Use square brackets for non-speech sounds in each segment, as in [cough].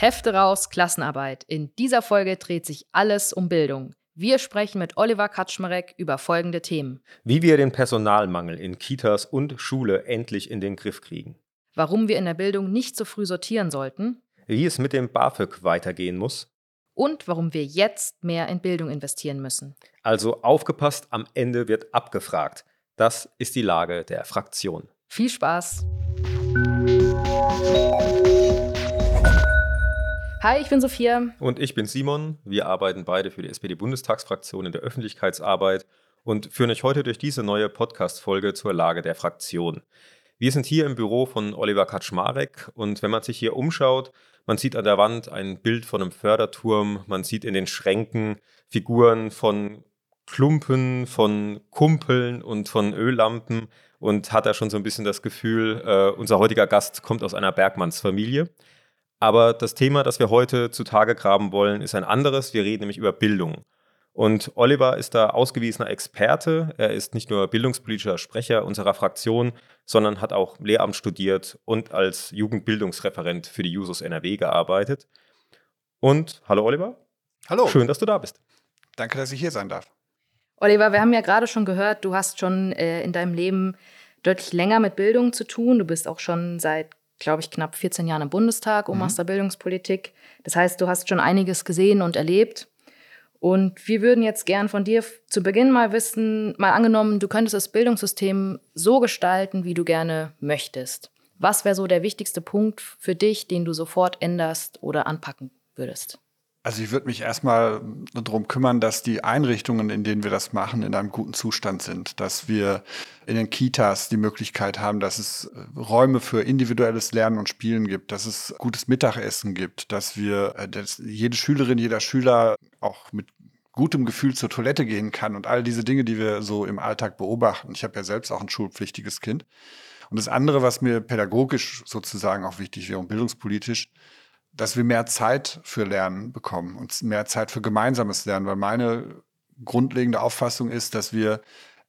Hefte raus, Klassenarbeit. In dieser Folge dreht sich alles um Bildung. Wir sprechen mit Oliver Kaczmarek über folgende Themen. Wie wir den Personalmangel in Kitas und Schule endlich in den Griff kriegen. Warum wir in der Bildung nicht so früh sortieren sollten. Wie es mit dem BAföG weitergehen muss. Und warum wir jetzt mehr in Bildung investieren müssen. Also aufgepasst, am Ende wird abgefragt. Das ist die Lage der Fraktion. Viel Spaß! Hi, ich bin Sophia. Und ich bin Simon. Wir arbeiten beide für die SPD-Bundestagsfraktion in der Öffentlichkeitsarbeit und führen euch heute durch diese neue Podcast-Folge zur Lage der Fraktion. Wir sind hier im Büro von Oliver Kaczmarek und wenn man sich hier umschaut, man sieht an der Wand ein Bild von einem Förderturm, man sieht in den Schränken Figuren von Klumpen, von Kumpeln und von Öllampen und hat da schon so ein bisschen das Gefühl, äh, unser heutiger Gast kommt aus einer Bergmannsfamilie. Aber das Thema, das wir heute zutage graben wollen, ist ein anderes. Wir reden nämlich über Bildung. Und Oliver ist da ausgewiesener Experte. Er ist nicht nur bildungspolitischer Sprecher unserer Fraktion, sondern hat auch Lehramt studiert und als Jugendbildungsreferent für die Jusos NRW gearbeitet. Und hallo Oliver. Hallo. Schön, dass du da bist. Danke, dass ich hier sein darf. Oliver, wir haben ja gerade schon gehört, du hast schon äh, in deinem Leben deutlich länger mit Bildung zu tun. Du bist auch schon seit glaube ich, knapp 14 Jahren im Bundestag um mhm. Bildungspolitik. Das heißt, du hast schon einiges gesehen und erlebt. Und wir würden jetzt gern von dir zu Beginn mal wissen, mal angenommen, du könntest das Bildungssystem so gestalten, wie du gerne möchtest. Was wäre so der wichtigste Punkt für dich, den du sofort änderst oder anpacken würdest? Also ich würde mich erstmal darum kümmern, dass die Einrichtungen, in denen wir das machen, in einem guten Zustand sind. Dass wir in den Kitas die Möglichkeit haben, dass es Räume für individuelles Lernen und Spielen gibt, dass es gutes Mittagessen gibt, dass wir, äh, dass jede Schülerin, jeder Schüler auch mit gutem Gefühl zur Toilette gehen kann und all diese Dinge, die wir so im Alltag beobachten. Ich habe ja selbst auch ein schulpflichtiges Kind. Und das andere, was mir pädagogisch sozusagen auch wichtig wäre und bildungspolitisch, dass wir mehr Zeit für Lernen bekommen und mehr Zeit für gemeinsames Lernen, weil meine grundlegende Auffassung ist, dass wir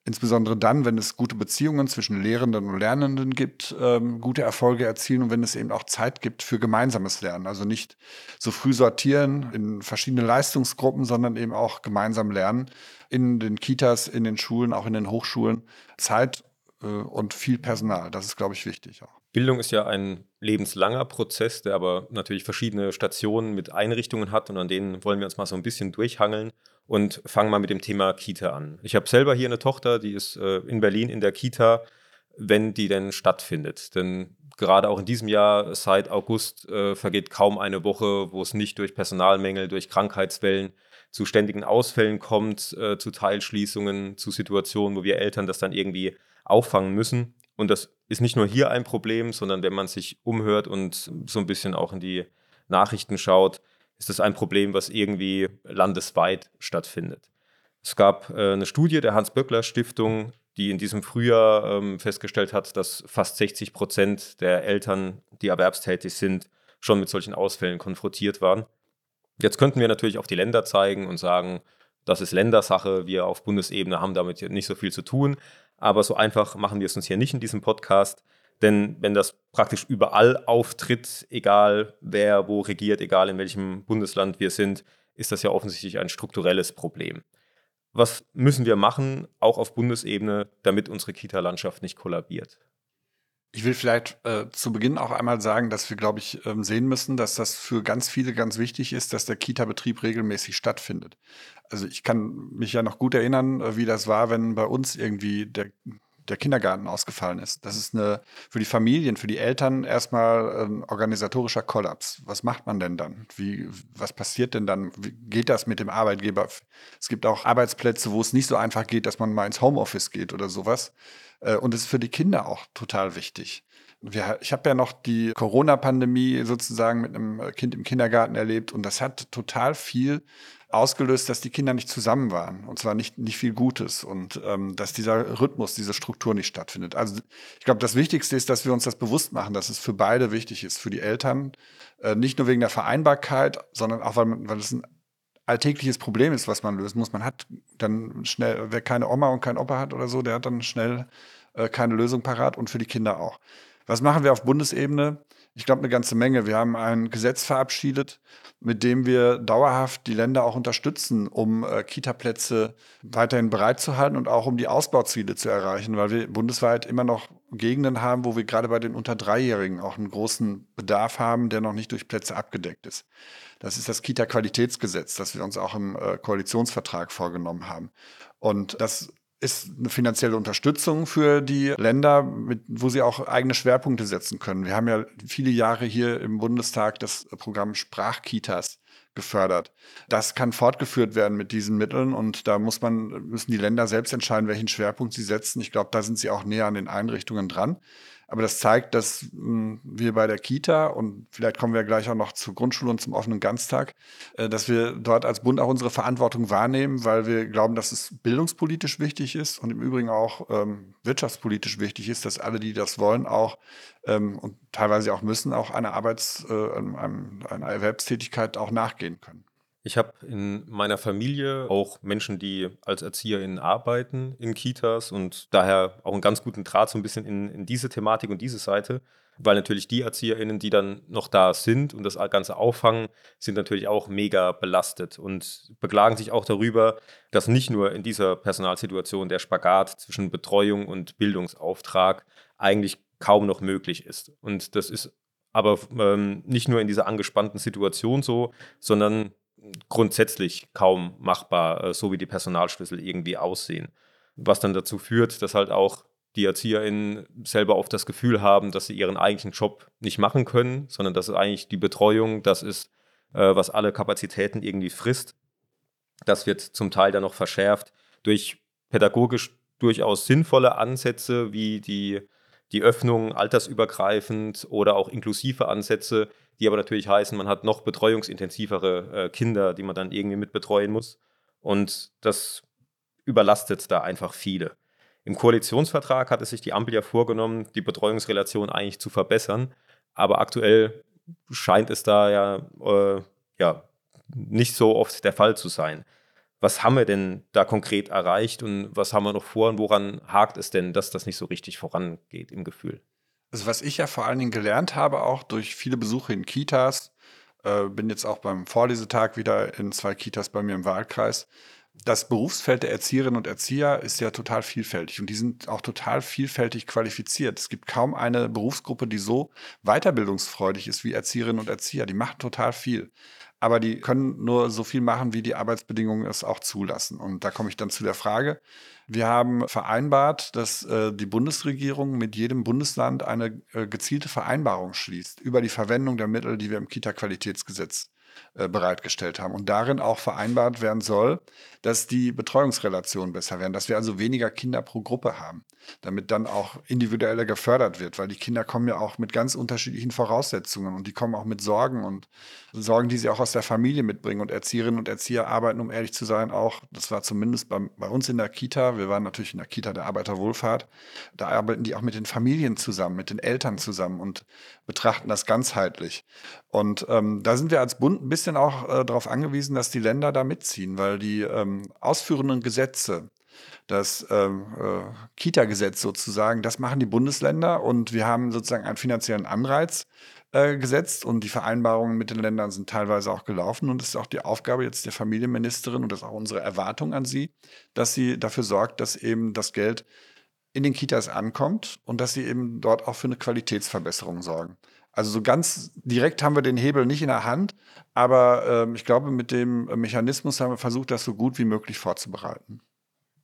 insbesondere dann, wenn es gute Beziehungen zwischen Lehrenden und Lernenden gibt, ähm, gute Erfolge erzielen und wenn es eben auch Zeit gibt für gemeinsames Lernen. Also nicht so früh sortieren in verschiedene Leistungsgruppen, sondern eben auch gemeinsam lernen in den Kitas, in den Schulen, auch in den Hochschulen. Zeit äh, und viel Personal, das ist, glaube ich, wichtig auch. Bildung ist ja ein lebenslanger Prozess, der aber natürlich verschiedene Stationen mit Einrichtungen hat und an denen wollen wir uns mal so ein bisschen durchhangeln und fangen mal mit dem Thema Kita an. Ich habe selber hier eine Tochter, die ist äh, in Berlin in der Kita, wenn die denn stattfindet. Denn gerade auch in diesem Jahr, seit August, äh, vergeht kaum eine Woche, wo es nicht durch Personalmängel, durch Krankheitswellen zu ständigen Ausfällen kommt, äh, zu Teilschließungen, zu Situationen, wo wir Eltern das dann irgendwie auffangen müssen. Und das ist nicht nur hier ein Problem, sondern wenn man sich umhört und so ein bisschen auch in die Nachrichten schaut, ist das ein Problem, was irgendwie landesweit stattfindet. Es gab äh, eine Studie der Hans-Böckler-Stiftung, die in diesem Frühjahr ähm, festgestellt hat, dass fast 60 Prozent der Eltern, die erwerbstätig sind, schon mit solchen Ausfällen konfrontiert waren. Jetzt könnten wir natürlich auf die Länder zeigen und sagen, das ist Ländersache, wir auf Bundesebene haben damit nicht so viel zu tun. Aber so einfach machen wir es uns hier nicht in diesem Podcast. Denn wenn das praktisch überall auftritt, egal wer wo regiert, egal in welchem Bundesland wir sind, ist das ja offensichtlich ein strukturelles Problem. Was müssen wir machen, auch auf Bundesebene, damit unsere Kita-Landschaft nicht kollabiert? Ich will vielleicht äh, zu Beginn auch einmal sagen, dass wir, glaube ich, ähm, sehen müssen, dass das für ganz viele ganz wichtig ist, dass der Kita-Betrieb regelmäßig stattfindet. Also ich kann mich ja noch gut erinnern, äh, wie das war, wenn bei uns irgendwie der der Kindergarten ausgefallen ist. Das ist eine für die Familien, für die Eltern erstmal ein organisatorischer Kollaps. Was macht man denn dann? Wie, was passiert denn dann? Wie geht das mit dem Arbeitgeber? Es gibt auch Arbeitsplätze, wo es nicht so einfach geht, dass man mal ins Homeoffice geht oder sowas. Äh, und es ist für die Kinder auch total wichtig. Ich habe ja noch die Corona-Pandemie sozusagen mit einem Kind im Kindergarten erlebt und das hat total viel ausgelöst, dass die Kinder nicht zusammen waren und zwar nicht, nicht viel Gutes und ähm, dass dieser Rhythmus, diese Struktur nicht stattfindet. Also ich glaube, das Wichtigste ist, dass wir uns das bewusst machen, dass es für beide wichtig ist, für die Eltern, äh, nicht nur wegen der Vereinbarkeit, sondern auch, weil, weil es ein alltägliches Problem ist, was man lösen muss. Man hat dann schnell, wer keine Oma und kein Opa hat oder so, der hat dann schnell äh, keine Lösung parat und für die Kinder auch. Was machen wir auf Bundesebene? Ich glaube, eine ganze Menge. Wir haben ein Gesetz verabschiedet, mit dem wir dauerhaft die Länder auch unterstützen, um äh, Kita-Plätze weiterhin bereitzuhalten und auch um die Ausbauziele zu erreichen, weil wir bundesweit immer noch Gegenden haben, wo wir gerade bei den unter Dreijährigen auch einen großen Bedarf haben, der noch nicht durch Plätze abgedeckt ist. Das ist das Kita-Qualitätsgesetz, das wir uns auch im äh, Koalitionsvertrag vorgenommen haben. Und das ist eine finanzielle Unterstützung für die Länder, mit, wo sie auch eigene Schwerpunkte setzen können. Wir haben ja viele Jahre hier im Bundestag das Programm Sprachkitas gefördert. Das kann fortgeführt werden mit diesen Mitteln und da muss man, müssen die Länder selbst entscheiden, welchen Schwerpunkt sie setzen. Ich glaube, da sind sie auch näher an den Einrichtungen dran. Aber das zeigt, dass mh, hm, wir bei der Kita und vielleicht kommen wir gleich auch noch zur Grundschule und zum offenen Ganztag, äh, dass wir dort als Bund auch unsere Verantwortung wahrnehmen, weil wir glauben, dass es bildungspolitisch wichtig ist und im Übrigen auch ähm, wirtschaftspolitisch wichtig ist, dass alle, die das wollen, auch ähm, und teilweise auch müssen, auch einer Arbeits-, äh, einer Erwerbstätigkeit auch nachgehen können. Ich habe in meiner Familie auch Menschen, die als ErzieherInnen arbeiten in Kitas und daher auch einen ganz guten Draht so ein bisschen in, in diese Thematik und diese Seite, weil natürlich die ErzieherInnen, die dann noch da sind und das Ganze auffangen, sind natürlich auch mega belastet und beklagen sich auch darüber, dass nicht nur in dieser Personalsituation der Spagat zwischen Betreuung und Bildungsauftrag eigentlich kaum noch möglich ist. Und das ist aber ähm, nicht nur in dieser angespannten Situation so, sondern grundsätzlich kaum machbar, äh, so wie die Personalschlüssel irgendwie aussehen. Was dann dazu führt, dass halt auch die ErzieherInnen selber oft das Gefühl haben, dass sie ihren eigentlichen Job nicht machen können, sondern dass eigentlich die Betreuung das ist, äh, was alle Kapazitäten irgendwie frisst. Das wird zum Teil dann noch verschärft durch pädagogisch durchaus sinnvolle Ansätze wie die, die Öffnung altersübergreifend oder auch inklusive Ansätze, die aber natürlich heißen, man hat noch betreuungsintensivere äh, Kinder, die man dann irgendwie mit betreuen muss. Und das überlastet da einfach viele. Im Koalitionsvertrag hatte sich die Ampel ja vorgenommen, die Betreuungsrelation eigentlich zu verbessern. Aber aktuell scheint es da ja, äh, ja nicht so oft der Fall zu sein. Was haben wir denn da konkret erreicht und was haben wir noch vor und woran hakt es denn, dass das nicht so richtig vorangeht im Gefühl? Also was ich ja vor allen Dingen gelernt habe, auch durch viele Besuche in Kitas, äh, bin jetzt auch beim Vorlesetag wieder in zwei Kitas bei mir im Wahlkreis. Das Berufsfeld der Erzieherinnen und Erzieher ist ja total vielfältig und die sind auch total vielfältig qualifiziert. Es gibt kaum eine Berufsgruppe, die so weiterbildungsfreudig ist wie Erzieherinnen und Erzieher. Die machen total viel aber die können nur so viel machen, wie die Arbeitsbedingungen es auch zulassen. Und da komme ich dann zu der Frage, wir haben vereinbart, dass äh, die Bundesregierung mit jedem Bundesland eine äh, gezielte Vereinbarung schließt über die Verwendung der Mittel, die wir im Kita-Qualitätsgesetz bereitgestellt haben. Und darin auch vereinbart werden soll, dass die Betreuungsrelationen besser werden, dass wir also weniger Kinder pro Gruppe haben, damit dann auch individueller gefördert wird, weil die Kinder kommen ja auch mit ganz unterschiedlichen Voraussetzungen und die kommen auch mit Sorgen und Sorgen, die sie auch aus der Familie mitbringen. Und Erzieherinnen und Erzieher arbeiten, um ehrlich zu sein, auch, das war zumindest bei, bei uns in der Kita, wir waren natürlich in der Kita der Arbeiterwohlfahrt, da arbeiten die auch mit den Familien zusammen, mit den Eltern zusammen und betrachten das ganzheitlich. Und ähm, da sind wir als Bund ein bisschen auch äh, darauf angewiesen, dass die Länder da mitziehen, weil die ähm, ausführenden Gesetze, das ähm, äh, Kita-Gesetz sozusagen, das machen die Bundesländer und wir haben sozusagen einen finanziellen Anreiz äh, gesetzt und die Vereinbarungen mit den Ländern sind teilweise auch gelaufen und es ist auch die Aufgabe jetzt der Familienministerin und das ist auch unsere Erwartung an sie, dass sie dafür sorgt, dass eben das Geld in den Kitas ankommt und dass sie eben dort auch für eine Qualitätsverbesserung sorgen. Also so ganz direkt haben wir den Hebel nicht in der Hand, aber ähm, ich glaube, mit dem Mechanismus haben wir versucht, das so gut wie möglich vorzubereiten.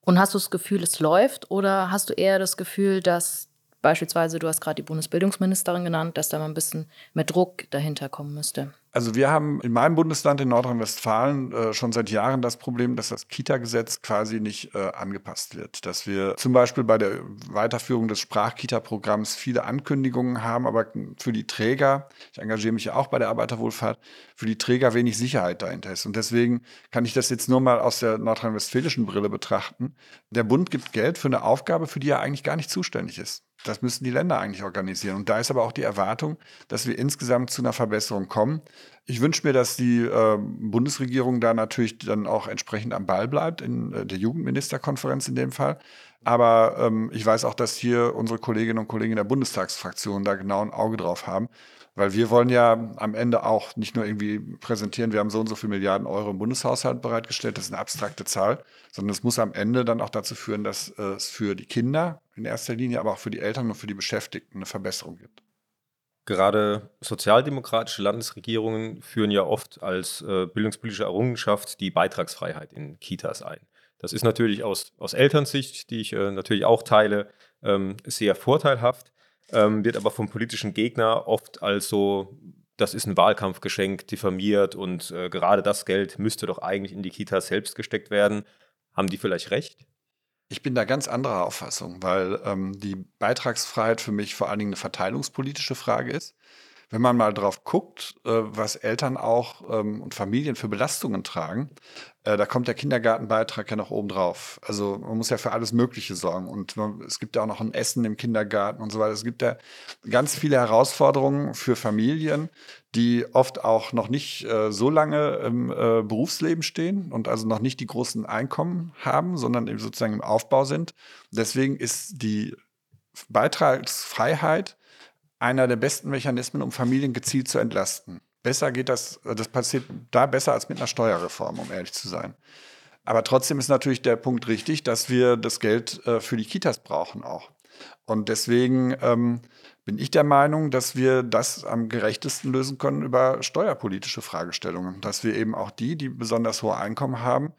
Und hast du das Gefühl, es läuft oder hast du eher das Gefühl, dass beispielsweise, du hast gerade die Bundesbildungsministerin genannt, dass da mal ein bisschen mehr Druck dahinter kommen müsste? Also wir haben in meinem Bundesland in Nordrhein-Westfalen äh, schon seit Jahren das Problem, dass das Kita-Gesetz quasi nicht äh, angepasst wird. Dass wir zum Beispiel bei der Weiterführung des Sprachkita-Programms viele Ankündigungen haben, aber für die Träger, ich engagiere mich ja auch bei der Arbeiterwohlfahrt, für die Träger wenig Sicherheit dahinter ist. Und deswegen kann ich das jetzt nur mal aus der nordrhein-westfälischen Brille betrachten. Der Bund gibt Geld für eine Aufgabe, für die er eigentlich gar nicht zuständig ist. Das müssen die Länder eigentlich organisieren. Und da ist aber auch die Erwartung, dass wir insgesamt zu einer Verbesserung kommen. Ich wünsche mir, dass die äh, Bundesregierung da natürlich dann auch entsprechend am Ball bleibt, in äh, der Jugendministerkonferenz in dem Fall. Aber ähm, ich weiß auch, dass hier unsere Kolleginnen und Kollegen der Bundestagsfraktion da genau ein Auge drauf haben. Weil wir wollen ja am Ende auch nicht nur irgendwie präsentieren, wir haben so und so viele Milliarden Euro im Bundeshaushalt bereitgestellt, das ist eine abstrakte Zahl, sondern es muss am Ende dann auch dazu führen, dass es für die Kinder in erster Linie, aber auch für die Eltern und für die Beschäftigten eine Verbesserung gibt. Gerade sozialdemokratische Landesregierungen führen ja oft als äh, bildungspolitische Errungenschaft die Beitragsfreiheit in Kitas ein. Das ist natürlich aus, aus Elternsicht, die ich äh, natürlich auch teile, ähm, sehr vorteilhaft, ähm, wird aber vom politischen Gegner oft als so, das ist ein Wahlkampfgeschenk diffamiert und äh, gerade das Geld müsste doch eigentlich in die Kitas selbst gesteckt werden. Haben die vielleicht recht? Ich bin da ganz anderer Auffassung, weil ähm, die Beitragsfreiheit für mich vor allen Dingen eine verteilungspolitische Frage ist. Wenn man mal drauf guckt, äh, was Eltern auch ähm, und Familien für Belastungen tragen, äh, da kommt der Kindergartenbeitrag ja noch oben drauf. Also man muss ja für alles Mögliche sorgen. Und es gibt ja auch noch ein Essen im Kindergarten und so weiter. Es gibt ja ganz viele Herausforderungen für Familien, die oft auch noch nicht äh, so lange im Berufsleben stehen und also noch nicht die großen Einkommen haben, sondern eben sozusagen im Aufbau sind. Deswegen ist die Beitragsfreiheit einer der besten Mechanismen, um Familien gezielt zu entlasten. Besser geht das, das passiert da besser als mit einer Steuerreform, um ehrlich zu sein. Aber trotzdem ist natürlich der Punkt richtig, dass wir das Geld äh, für die Kitas brauchen auch. Und deswegen ähm, bin ich der Meinung, dass wir das am gerechtesten lösen können über steuerpolitische Fragestellungen. Dass wir eben auch die, die besonders hohe Einkommen haben,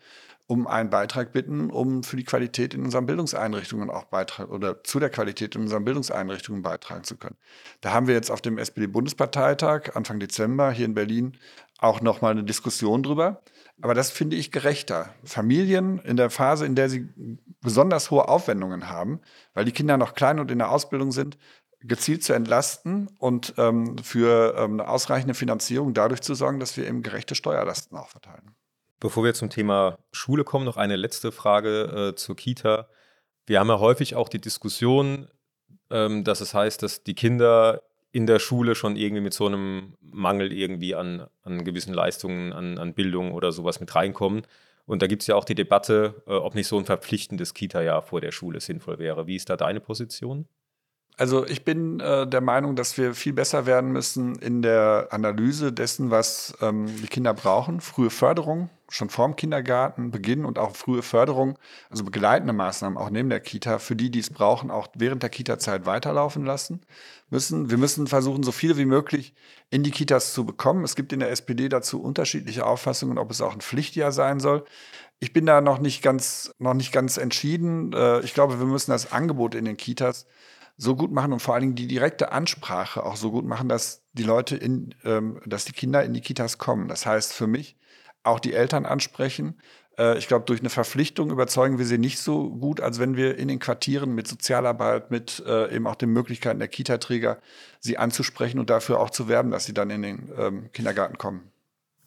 um einen Beitrag bitten, um für die Qualität in unseren Bildungseinrichtungen auch beitragen oder zu der Qualität in unseren Bildungseinrichtungen beitragen zu können. Da haben wir jetzt auf dem SPD-Bundesparteitag Anfang Dezember hier in Berlin auch nochmal eine Diskussion drüber. Aber das finde ich gerechter. Familien in der Phase, in der sie besonders hohe Aufwendungen haben, weil die Kinder noch klein und in der Ausbildung sind, gezielt zu entlasten und ähm, für ähm, eine ausreichende Finanzierung dadurch zu sorgen, dass wir eben gerechte Steuerlasten auch verteilen. Bevor wir zum Thema Schule kommen, noch eine letzte Frage äh, zur Kita. Wir haben ja häufig auch die Diskussion, ähm, dass es heißt, dass die Kinder in der Schule schon irgendwie mit so einem Mangel irgendwie an, an gewissen Leistungen, an, an Bildung oder sowas mit reinkommen. Und da gibt es ja auch die Debatte, äh, ob nicht so ein verpflichtendes Kita-Jahr vor der Schule sinnvoll wäre. Wie ist da deine Position? Also ich bin äh, der Meinung, dass wir viel besser werden müssen in der Analyse dessen, was ähm, die Kinder brauchen. Frühe Förderung, schon vorm Kindergarten beginnen und auch frühe Förderung, also begleitende Maßnahmen auch neben der Kita, für die, die es brauchen, auch während der Kita-Zeit weiterlaufen lassen müssen. Wir müssen versuchen, so viele wie möglich in die Kitas zu bekommen. Es gibt in der SPD dazu unterschiedliche Auffassungen, ob es auch ein Pflichtjahr sein soll. Ich bin da noch nicht ganz, noch nicht ganz entschieden. Äh, ich glaube, wir müssen das Angebot in den Kitas so gut machen und vor allen Dingen die direkte Ansprache auch so gut machen, dass die Leute in, ähm, dass die Kinder in die Kitas kommen. Das heißt für mich auch die Eltern ansprechen. Äh, ich glaube, durch eine Verpflichtung überzeugen wir sie nicht so gut, als wenn wir in den Quartieren mit Sozialarbeit, mit äh, eben auch den Möglichkeiten der Kitaträger sie anzusprechen und dafür auch zu werben, dass sie dann in den ähm, Kindergarten kommen.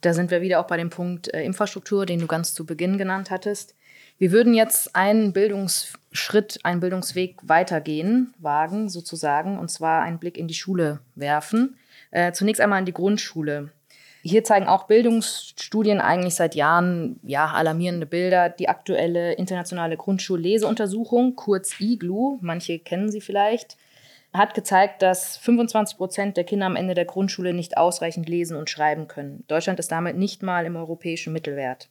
Da sind wir wieder auch bei dem Punkt äh, Infrastruktur, den du ganz zu Beginn genannt hattest. Wir würden jetzt einen Bildungsschritt, einen Bildungsweg weitergehen, wagen sozusagen, und zwar einen Blick in die Schule werfen. Äh, zunächst einmal in die Grundschule. Hier zeigen auch Bildungsstudien eigentlich seit Jahren ja, alarmierende Bilder. Die aktuelle internationale Grundschulleseuntersuchung, kurz IGLU, manche kennen sie vielleicht, hat gezeigt, dass 25 Prozent der Kinder am Ende der Grundschule nicht ausreichend lesen und schreiben können. Deutschland ist damit nicht mal im europäischen Mittelwert.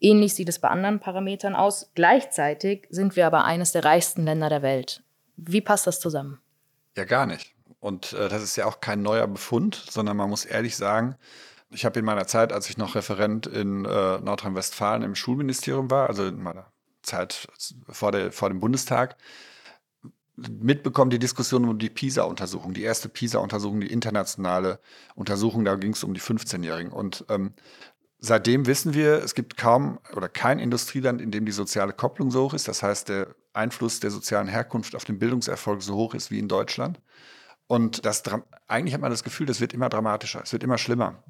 Ähnlich sieht es bei anderen Parametern aus. Gleichzeitig sind wir aber eines der reichsten Länder der Welt. Wie passt das zusammen? Ja, gar nicht. Und äh, das ist ja auch kein neuer Befund, sondern man muss ehrlich sagen, ich habe in meiner Zeit, als ich noch Referent in äh, Nordrhein-Westfalen im Schulministerium war, also in meiner Zeit vor, der, vor dem Bundestag, mitbekommen die Diskussion um die PISA-Untersuchung, die erste PISA-Untersuchung, die internationale Untersuchung, da ging es um die 15-Jährigen. Und ähm, Seitdem wissen wir, es gibt kaum oder kein Industrieland, in dem die soziale Kopplung so hoch ist. Das heißt, der Einfluss der sozialen Herkunft auf den Bildungserfolg so hoch ist wie in Deutschland. Und das, eigentlich hat man das Gefühl, das wird immer dramatischer, es wird immer schlimmer.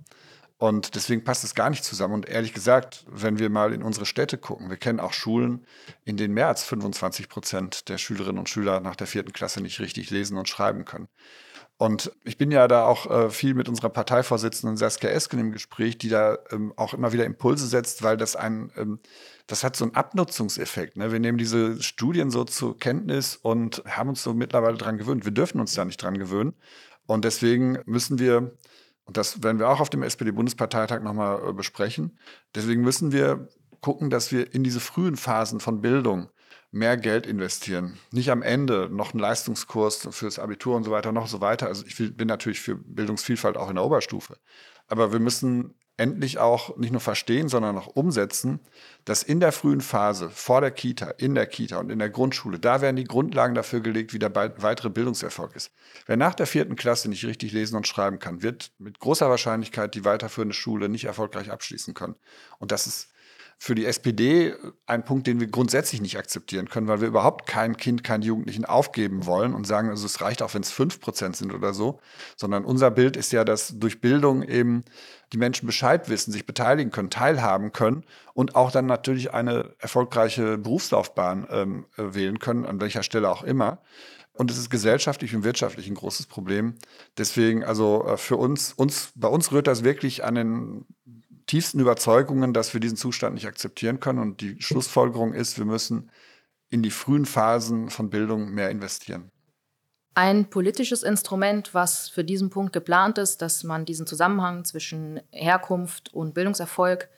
Und deswegen passt es gar nicht zusammen. Und ehrlich gesagt, wenn wir mal in unsere Städte gucken, wir kennen auch Schulen, in denen mehr als 25 Prozent der Schülerinnen und Schüler nach der vierten Klasse nicht richtig lesen und schreiben können. Und ich bin ja da auch äh, viel mit unserer Parteivorsitzenden Saskia Esken im Gespräch, die da ähm, auch immer wieder Impulse setzt, weil das ein, ähm, das hat so einen Abnutzungseffekt. Ne? Wir nehmen diese Studien so zur Kenntnis und haben uns so mittlerweile dran gewöhnt. Wir dürfen uns da nicht dran gewöhnen. Und deswegen müssen wir und das werden wir auch auf dem SPD-Bundesparteitag nochmal äh, besprechen. Deswegen müssen wir gucken, dass wir in diese frühen Phasen von Bildung mehr Geld investieren. Nicht am Ende noch einen Leistungskurs fürs Abitur und so weiter, noch so weiter. Also ich bin natürlich für Bildungsvielfalt auch in der Oberstufe. Aber wir müssen endlich auch nicht nur verstehen, sondern auch umsetzen, dass in der frühen Phase, vor der Kita, in der Kita und in der Grundschule, da werden die Grundlagen dafür gelegt, wie der weitere Bildungserfolg ist. Wer nach der vierten Klasse nicht richtig lesen und schreiben kann, wird mit großer Wahrscheinlichkeit die weiterführende Schule nicht erfolgreich abschließen können. Und das ist für die SPD ein Punkt, den wir grundsätzlich nicht akzeptieren können, weil wir überhaupt kein Kind, keinen Jugendlichen aufgeben wollen und sagen, also es reicht auch, wenn es fünf Prozent sind oder so, sondern unser Bild ist ja, dass durch Bildung eben die Menschen Bescheid wissen, sich beteiligen können, teilhaben können und auch dann natürlich eine erfolgreiche Berufslaufbahn ähm, äh, wählen können, an welcher Stelle auch immer. Und es ist gesellschaftlich und wirtschaftlich ein großes Problem. Deswegen, also äh, für uns, uns, bei uns rührt das wirklich an den tiefsten Überzeugungen, dass wir diesen Zustand nicht akzeptieren können. Und die Schlussfolgerung ist, wir müssen in die frühen Phasen von Bildung mehr investieren. Ein politisches Instrument, was für diesen Punkt geplant ist, dass man diesen Zusammenhang zwischen Herkunft und Bildungserfolg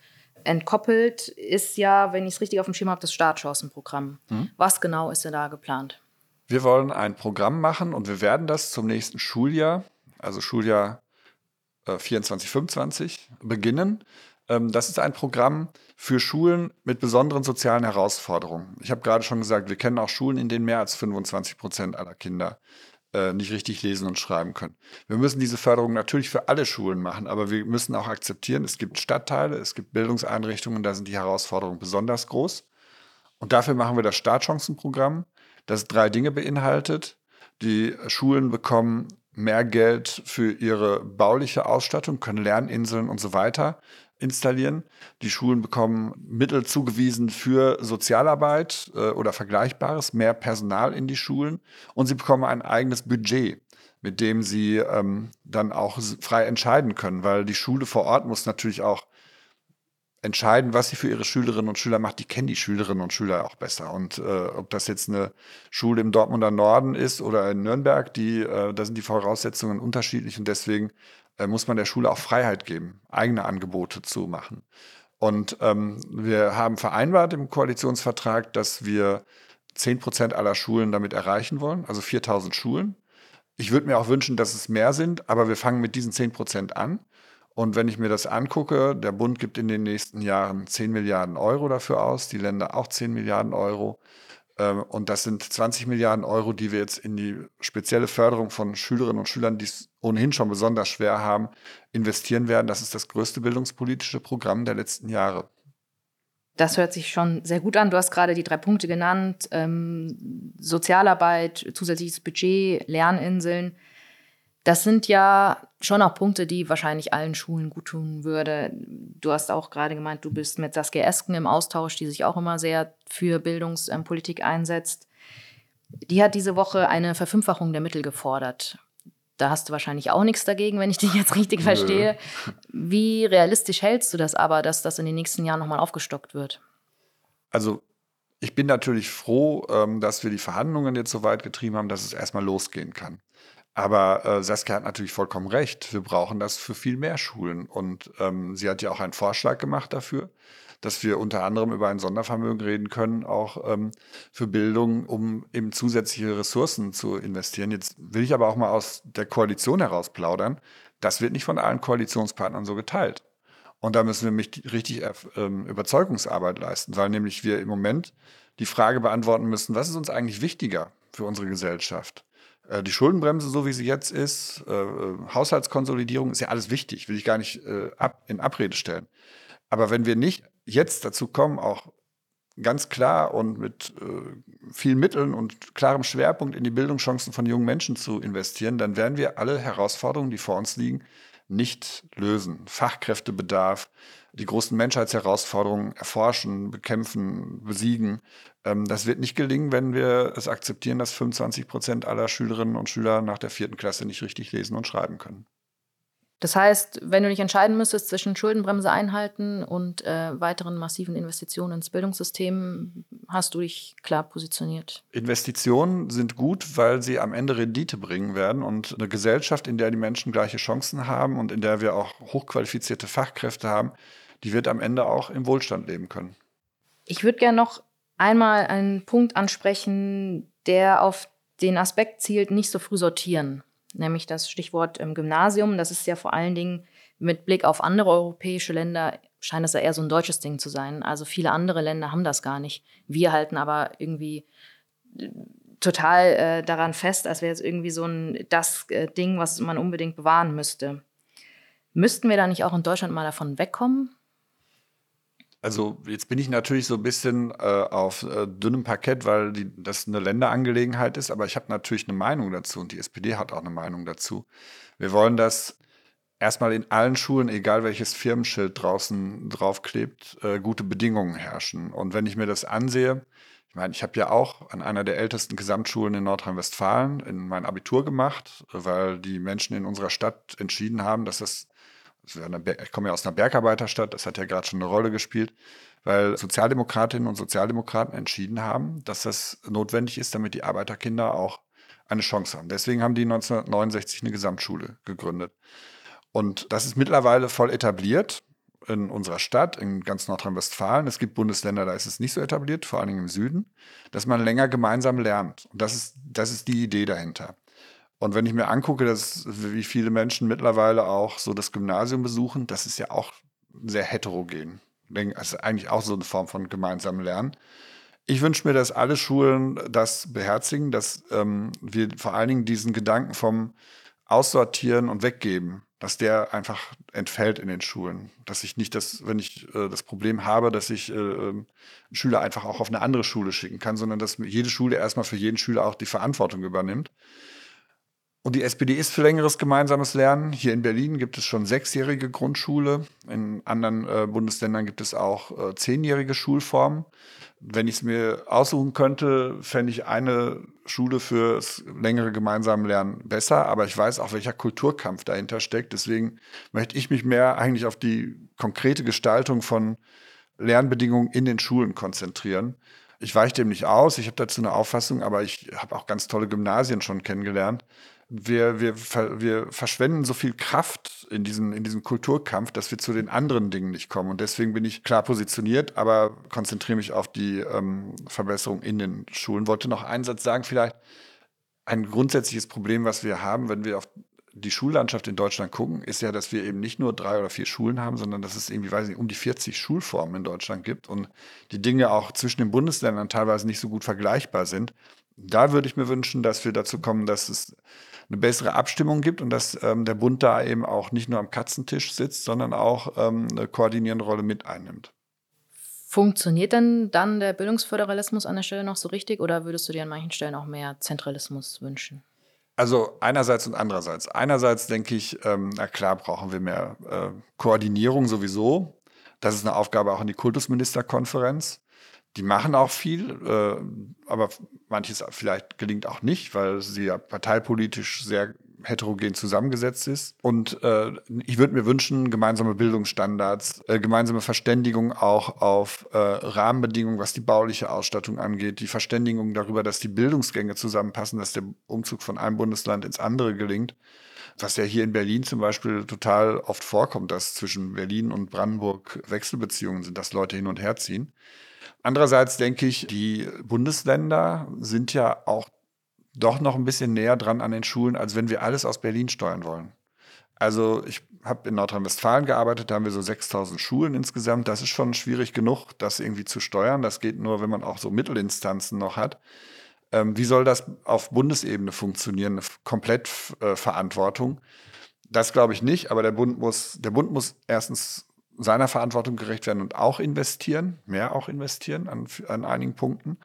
entkoppelt, ist ja, wenn ich es richtig auf dem Schirm habe, das Startchancenprogramm. Hm. Was genau ist denn da geplant? Wir wollen ein Programm machen und wir werden das zum nächsten Schuljahr, also Schuljahr 24, äh, 25 beginnen. Ähm, das ist ein Programm für Schulen mit besonderen sozialen Herausforderungen. Ich habe gerade schon gesagt, wir kennen auch Schulen, in denen mehr als 25 Prozent aller Kinder äh, nicht richtig lesen und schreiben können. Wir müssen diese Förderung natürlich für alle Schulen machen, aber wir müssen auch akzeptieren, es gibt Stadtteile, es gibt Bildungseinrichtungen, da sind die Herausforderungen besonders groß. Und dafür machen wir das Startchancenprogramm, das drei Dinge beinhaltet. Die Schulen bekommen mehr Geld für ihre bauliche Ausstattung, können Lerninseln und so weiter installieren. Die Schulen bekommen Mittel zugewiesen für Sozialarbeit äh, oder Vergleichbares, mehr Personal in die Schulen und sie bekommen ein eigenes Budget, mit dem sie ähm, dann auch frei entscheiden können, weil die Schule vor Ort muss natürlich auch entscheiden, was sie für ihre Schülerinnen und Schüler macht. Die kennen die Schülerinnen und Schüler auch besser. Und äh, ob das jetzt eine Schule im Dortmunder Norden ist oder in Nürnberg, die, äh, da sind die Voraussetzungen unterschiedlich und deswegen muss man der Schule auch Freiheit geben, eigene Angebote zu machen. Und ähm, wir haben vereinbart im Koalitionsvertrag, dass wir 10 Prozent aller Schulen damit erreichen wollen, also 4000 Schulen. Ich würde mir auch wünschen, dass es mehr sind, aber wir fangen mit diesen 10 Prozent an. Und wenn ich mir das angucke, der Bund gibt in den nächsten Jahren 10 Milliarden Euro dafür aus, die Länder auch 10 Milliarden Euro. Ähm, und das sind 20 Milliarden Euro, die wir jetzt in die spezielle Förderung von Schülerinnen und Schülern, die es ohnehin schon besonders schwer haben, investieren werden. Das ist das größte bildungspolitische Programm der letzten Jahre. Das hört sich schon sehr gut an. Du hast gerade die drei Punkte genannt. Ähm, Sozialarbeit, zusätzliches Budget, Lerninseln. Das sind ja schon auch Punkte, die wahrscheinlich allen Schulen gut tun würde. Du hast auch gerade gemeint, du bist mit Saskia Esken im Austausch, die sich auch immer sehr für Bildungspolitik einsetzt. Die hat diese Woche eine Verfünffachung der Mittel gefordert. Da hast du wahrscheinlich auch nichts dagegen, wenn ich dich jetzt richtig Nö. verstehe. Wie realistisch hältst du das aber, dass das in den nächsten Jahren nochmal aufgestockt wird? Also ich bin natürlich froh, ähm, dass wir die Verhandlungen jetzt so weit getrieben haben, dass es erstmal losgehen kann. Aber äh, Saskia hat natürlich vollkommen recht. Wir brauchen das für viel mehr Schulen. Und ähm, sie hat ja auch einen Vorschlag gemacht dafür, dass wir unter anderem über ein Sondervermögen reden können, auch ähm, für Bildung, um eben zusätzliche Ressourcen zu investieren. Jetzt will ich aber auch mal aus der Koalition heraus plaudern. Das wird nicht von allen Koalitionspartnern so geteilt. Und da müssen wir mich richtig ähm, Überzeugungsarbeit leisten, weil nämlich wir im Moment die Frage beantworten müssen, was ist uns eigentlich wichtiger für unsere Gesellschaft? Äh, die Schuldenbremse, so wie sie jetzt ist, äh, äh, Haushaltskonsolidierung, ist ja alles wichtig, will ich gar nicht in Abrede stellen. Aber wenn wir nicht jetzt dazu kommen, auch ganz klar und mit äh, vielen Mitteln und klarem Schwerpunkt in die Bildungschancen von jungen Menschen zu investieren, dann werden wir alle Herausforderungen, die vor uns liegen, nicht lösen. Fachkräftebedarf, die großen Menschheitsherausforderungen erforschen, bekämpfen, besiegen. Ähm, das wird nicht gelingen, wenn wir es akzeptieren, dass 25 Prozent aller Schülerinnen und Schüler nach der vierten Klasse nicht richtig lesen und schreiben können. Das heißt, wenn du dich entscheiden müsstest zwischen Schuldenbremse einhalten und äh, weiteren massiven Investitionen ins Bildungssystem, hast du dich klar positioniert. Investitionen sind gut, weil sie am Ende Rendite bringen werden und eine Gesellschaft, in der die Menschen gleiche Chancen haben und in der wir auch hochqualifizierte Fachkräfte haben, die wird am Ende auch im Wohlstand leben können. Ich würde gerne noch einmal einen Punkt ansprechen, der auf den Aspekt zielt, nicht so früh sortieren nämlich das Stichwort ähm, Gymnasium. Das ist ja vor allen Dingen mit Blick auf andere europäische Länder, scheint es ja eher so ein deutsches Ding zu sein. Also viele andere Länder haben das gar nicht. Wir halten aber irgendwie äh, total äh, daran fest, als wäre es irgendwie so ein das äh, Ding, was man unbedingt bewahren müsste. Müssten wir da nicht auch in Deutschland mal davon wegkommen? Also jetzt bin ich natürlich so ein bisschen äh, auf äh, dünnem Parkett, weil die, das eine Länderangelegenheit ist, aber ich habe natürlich eine Meinung dazu und die SPD hat auch eine Meinung dazu. Wir wollen, dass erstmal in allen Schulen, egal welches Firmenschild draußen draufklebt, äh, gute Bedingungen herrschen. Und wenn ich mir das ansehe, ich meine, ich habe ja auch an einer der ältesten Gesamtschulen in Nordrhein-Westfalen in mein Abitur gemacht, weil die Menschen in unserer Stadt entschieden haben, dass das ich komme ja aus einer Bergarbeiterstadt, das hat ja gerade schon eine Rolle gespielt, weil Sozialdemokratinnen und Sozialdemokraten entschieden haben, dass das notwendig ist, damit die Arbeiterkinder auch eine Chance haben. Deswegen haben die 1969 eine Gesamtschule gegründet. Und das ist mittlerweile voll etabliert in unserer Stadt, in ganz Nordrhein-Westfalen. Es gibt Bundesländer, da ist es nicht so etabliert, vor allen Dingen im Süden, dass man länger gemeinsam lernt. Und das ist, das ist die Idee dahinter. Und wenn ich mir angucke, dass, wie viele Menschen mittlerweile auch so das Gymnasium besuchen, das ist ja auch sehr heterogen. Also eigentlich auch so eine Form von gemeinsamem Lernen. Ich wünsche mir, dass alle Schulen das beherzigen, dass ähm, wir vor allen Dingen diesen Gedanken vom Aussortieren und Weggeben, dass der einfach entfällt in den Schulen. Dass ich nicht das, wenn ich äh, das Problem habe, dass ich äh, ähm, Schüler einfach auch auf eine andere Schule schicken kann, sondern dass jede Schule erstmal für jeden Schüler auch die Verantwortung übernimmt. Und die SPD ist für längeres gemeinsames Lernen. Hier in Berlin gibt es schon sechsjährige Grundschule. In anderen äh, Bundesländern gibt es auch äh, zehnjährige Schulformen. Wenn ich es mir aussuchen könnte, fände ich eine Schule für das längere gemeinsame Lernen besser. Aber ich weiß auch, welcher Kulturkampf dahinter steckt. Deswegen möchte ich mich mehr eigentlich auf die konkrete Gestaltung von Lernbedingungen in den Schulen konzentrieren. Ich weiche dem nicht aus, ich habe dazu eine Auffassung, aber ich habe auch ganz tolle Gymnasien schon kennengelernt wir, wir, wir verschwenden so viel Kraft in diesem, in diesem Kulturkampf, dass wir zu den anderen Dingen nicht kommen. Und deswegen bin ich klar positioniert, aber konzentriere mich auf die ähm, Verbesserung in den Schulen. Wollte noch einen Satz sagen, vielleicht ein grundsätzliches Problem, was wir haben, wenn wir auf die Schullandschaft in Deutschland gucken, ist ja, dass wir eben nicht nur drei oder vier Schulen haben, sondern dass es irgendwie, weiß ich nicht, um die 40 Schulformen in Deutschland gibt und die Dinge auch zwischen den Bundesländern teilweise nicht so gut vergleichbar sind. Da würde ich mir wünschen, dass wir dazu kommen, dass es eine bessere Abstimmung gibt und dass ähm, der Bund da eben auch nicht nur am Katzentisch sitzt, sondern auch ähm, eine koordinierende Rolle mit einnimmt. Funktioniert denn dann der Bildungsföderalismus an der Stelle noch so richtig oder würdest du dir an manchen Stellen auch mehr Zentralismus wünschen? Also einerseits und andererseits. Einerseits denke ich, ähm, na klar brauchen wir mehr äh, Koordinierung sowieso. Das ist eine Aufgabe auch in die Kultusministerkonferenz. Die machen auch viel, äh, aber manches vielleicht gelingt auch nicht, weil sie ja parteipolitisch sehr heterogen zusammengesetzt ist. Und äh, ich würde mir wünschen, gemeinsame Bildungsstandards, äh, gemeinsame Verständigung auch auf äh, Rahmenbedingungen, was die bauliche Ausstattung angeht, die Verständigung darüber, dass die Bildungsgänge zusammenpassen, dass der Umzug von einem Bundesland ins andere gelingt. Was ja hier in Berlin zum Beispiel total oft vorkommt, dass zwischen Berlin und Brandenburg Wechselbeziehungen sind, dass Leute hin und her ziehen. Andererseits denke ich, die Bundesländer sind ja auch doch noch ein bisschen näher dran an den Schulen, als wenn wir alles aus Berlin steuern wollen. Also ich habe in Nordrhein-Westfalen gearbeitet, da haben wir so 6000 Schulen insgesamt. Das ist schon schwierig genug, das irgendwie zu steuern. Das geht nur, wenn man auch so Mittelinstanzen noch hat. Ähm, wie soll das auf Bundesebene funktionieren? Eine Komplettverantwortung? Äh, das glaube ich nicht, aber der Bund muss, der Bund muss erstens seiner Verantwortung gerecht werden und auch investieren, mehr auch investieren an, an einigen Punkten.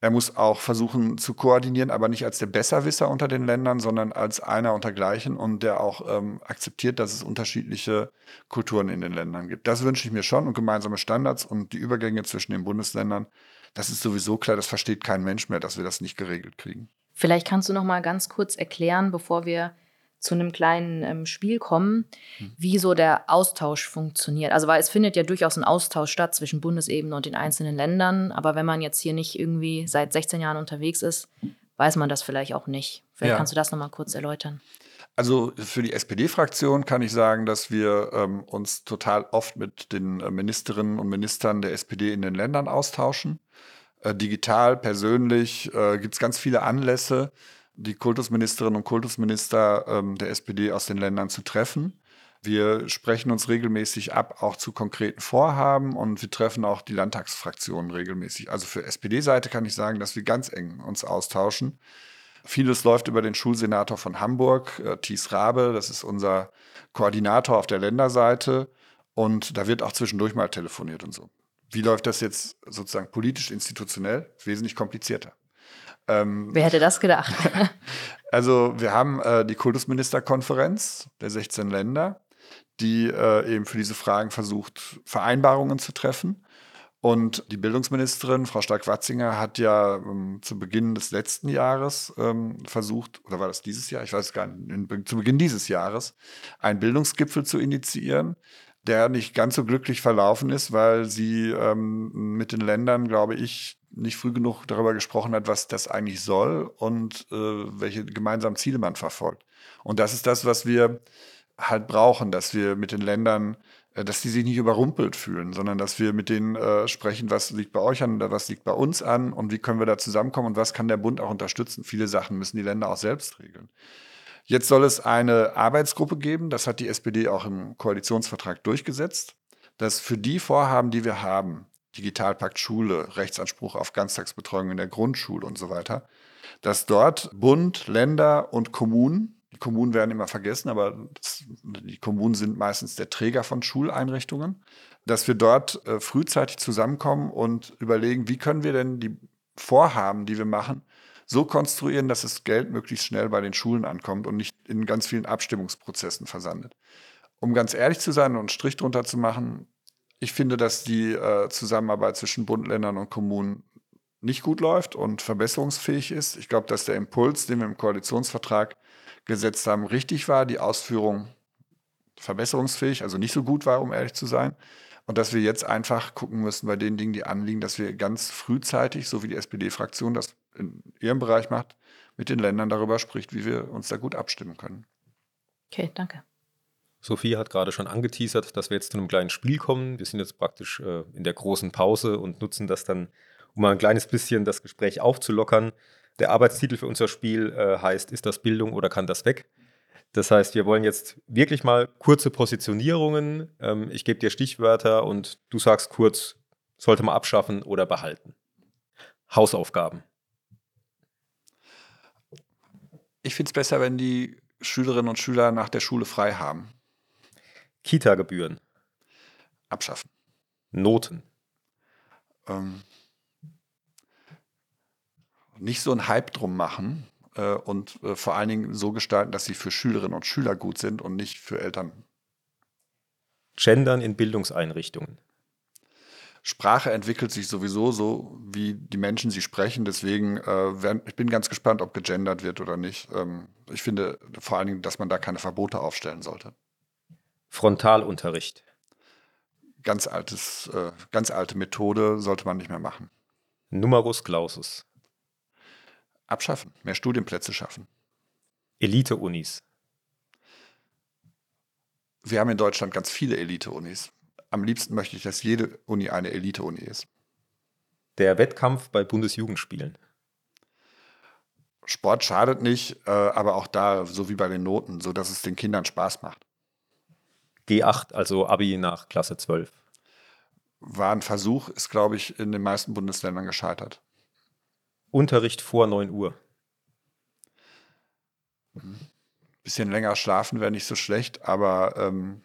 Er muss auch versuchen zu koordinieren, aber nicht als der Besserwisser unter den Ländern, sondern als einer untergleichen und der auch ähm, akzeptiert, dass es unterschiedliche Kulturen in den Ländern gibt. Das wünsche ich mir schon und gemeinsame Standards und die Übergänge zwischen den Bundesländern. Das ist sowieso klar, das versteht kein Mensch mehr, dass wir das nicht geregelt kriegen. Vielleicht kannst du noch mal ganz kurz erklären, bevor wir zu einem kleinen ähm, Spiel kommen, hm. wie so der Austausch funktioniert. Also, weil es findet ja durchaus ein Austausch statt zwischen Bundesebene und den einzelnen Ländern. Aber wenn man jetzt hier nicht irgendwie seit 16 Jahren unterwegs ist, weiß man das vielleicht auch nicht. Vielleicht ja. kannst du das noch mal kurz erläutern. Also für die SPD-Fraktion kann ich sagen, dass wir ähm, uns total oft mit den äh, Ministerinnen und Ministern der SPD in den Ländern austauschen. Äh, digital, persönlich äh, gibt es ganz viele Anlässe die Kultusministerinnen und Kultusminister ähm, der SPD aus den Ländern zu treffen. Wir sprechen uns regelmäßig ab, auch zu konkreten Vorhaben und wir treffen auch die Landtagsfraktionen regelmäßig. Also für SPD-Seite kann ich sagen, dass wir ganz eng uns austauschen. Vieles läuft über den Schulsenator von Hamburg, äh, Thies Rabe, das ist unser Koordinator auf der Länderseite und da wird auch zwischendurch mal telefoniert und so. Wie läuft das jetzt sozusagen politisch, institutionell? Wesentlich komplizierter. Ähm, Wer hätte das gedacht? [laughs] also wir haben äh, die Kultusministerkonferenz der 16 Länder, die äh, eben für diese Fragen versucht, Vereinbarungen zu treffen. Und die Bildungsministerin, Frau Stark-Watzinger, hat ja ähm, zu Beginn des letzten Jahres ähm, versucht, oder war das dieses Jahr? Ich weiß gar nicht, in, zu Beginn dieses Jahres, einen Bildungsgipfel zu initiieren, der nicht ganz so glücklich verlaufen ist, weil sie ähm, mit den Ländern, glaube ich, nicht früh genug darüber gesprochen hat, was das eigentlich soll und äh, welche gemeinsamen Ziele man verfolgt. Und das ist das, was wir halt brauchen, dass wir mit den Ländern, äh, dass die sich nicht überrumpelt fühlen, sondern dass wir mit denen äh, sprechen, was liegt bei euch an oder was liegt bei uns an und wie können wir da zusammenkommen und was kann der Bund auch unterstützen. Viele Sachen müssen die Länder auch selbst regeln. Jetzt soll es eine Arbeitsgruppe geben, das hat die SPD auch im Koalitionsvertrag durchgesetzt, dass für die Vorhaben, die wir haben, Digitalpakt Schule, Rechtsanspruch auf Ganztagsbetreuung in der Grundschule und so weiter, dass dort Bund, Länder und Kommunen, die Kommunen werden immer vergessen, aber das, die Kommunen sind meistens der Träger von Schuleinrichtungen, dass wir dort äh, frühzeitig zusammenkommen und überlegen, wie können wir denn die Vorhaben, die wir machen, so konstruieren, dass das Geld möglichst schnell bei den Schulen ankommt und nicht in ganz vielen Abstimmungsprozessen versandet. Um ganz ehrlich zu sein und einen Strich drunter zu machen, ich finde, dass die äh, Zusammenarbeit zwischen Bund, Ländern und Kommunen nicht gut läuft und verbesserungsfähig ist. Ich glaube, dass der Impuls, den wir im Koalitionsvertrag gesetzt haben, richtig war. Die Ausführung verbesserungsfähig, also nicht so gut war, um ehrlich zu sein. Und dass wir jetzt einfach gucken müssen bei den Dingen, die anliegen, dass wir ganz frühzeitig, so wie die SPD-Fraktion das in ihrem Bereich macht, mit den Ländern darüber spricht, wie wir uns da gut abstimmen können. Okay, danke. Sophie hat gerade schon angeteasert, dass wir jetzt zu einem kleinen Spiel kommen. Wir sind jetzt praktisch äh, in der großen Pause und nutzen das dann, um mal ein kleines bisschen das Gespräch aufzulockern. Der Arbeitstitel für unser Spiel äh, heißt, ist das Bildung oder kann das weg? Das heißt, wir wollen jetzt wirklich mal kurze Positionierungen. Ähm, ich gebe dir Stichwörter und du sagst kurz, sollte man abschaffen oder behalten. Hausaufgaben. Ich finde es besser, wenn die Schülerinnen und Schüler nach der Schule frei haben. Kita-Gebühren. Abschaffen. Noten. Ähm, nicht so einen Hype drum machen äh, und äh, vor allen Dingen so gestalten, dass sie für Schülerinnen und Schüler gut sind und nicht für Eltern. Gendern in Bildungseinrichtungen. Sprache entwickelt sich sowieso so, wie die Menschen sie sprechen. Deswegen, äh, werden, ich bin ganz gespannt, ob gegendert wird oder nicht. Ähm, ich finde vor allen Dingen, dass man da keine Verbote aufstellen sollte. Frontalunterricht. Ganz altes, äh, ganz alte Methode sollte man nicht mehr machen. Numerus Clausus. Abschaffen, mehr Studienplätze schaffen. Elite-Unis. Wir haben in Deutschland ganz viele Elite-Unis. Am liebsten möchte ich, dass jede Uni eine Elite-Uni ist. Der Wettkampf bei Bundesjugendspielen. Sport schadet nicht, äh, aber auch da, so wie bei den Noten, so dass es den Kindern Spaß macht. G8, also Abi nach Klasse 12. War ein Versuch, ist, glaube ich, in den meisten Bundesländern gescheitert. Unterricht vor 9 Uhr. Mhm. Bisschen länger schlafen wäre nicht so schlecht, aber ähm,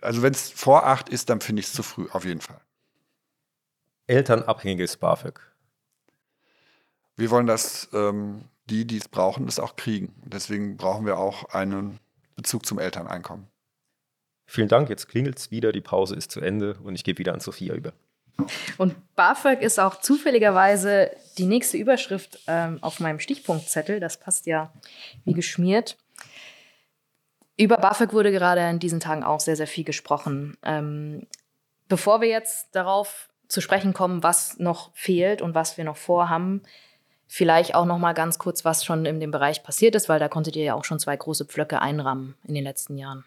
Also wenn es vor acht ist, dann finde ich es zu früh, auf jeden Fall. Elternabhängiges BAföG. Wir wollen, dass ähm, die, die es brauchen, es auch kriegen. Deswegen brauchen wir auch einen Bezug zum Elterneinkommen. Vielen Dank, jetzt klingelt es wieder, die Pause ist zu Ende und ich gebe wieder an Sophia über. Und BAföG ist auch zufälligerweise die nächste Überschrift ähm, auf meinem Stichpunktzettel. Das passt ja wie geschmiert. Über BAföG wurde gerade in diesen Tagen auch sehr, sehr viel gesprochen. Ähm, bevor wir jetzt darauf zu sprechen kommen, was noch fehlt und was wir noch vorhaben, vielleicht auch noch mal ganz kurz, was schon in dem Bereich passiert ist, weil da konntet ihr ja auch schon zwei große Pflöcke einrammen in den letzten Jahren.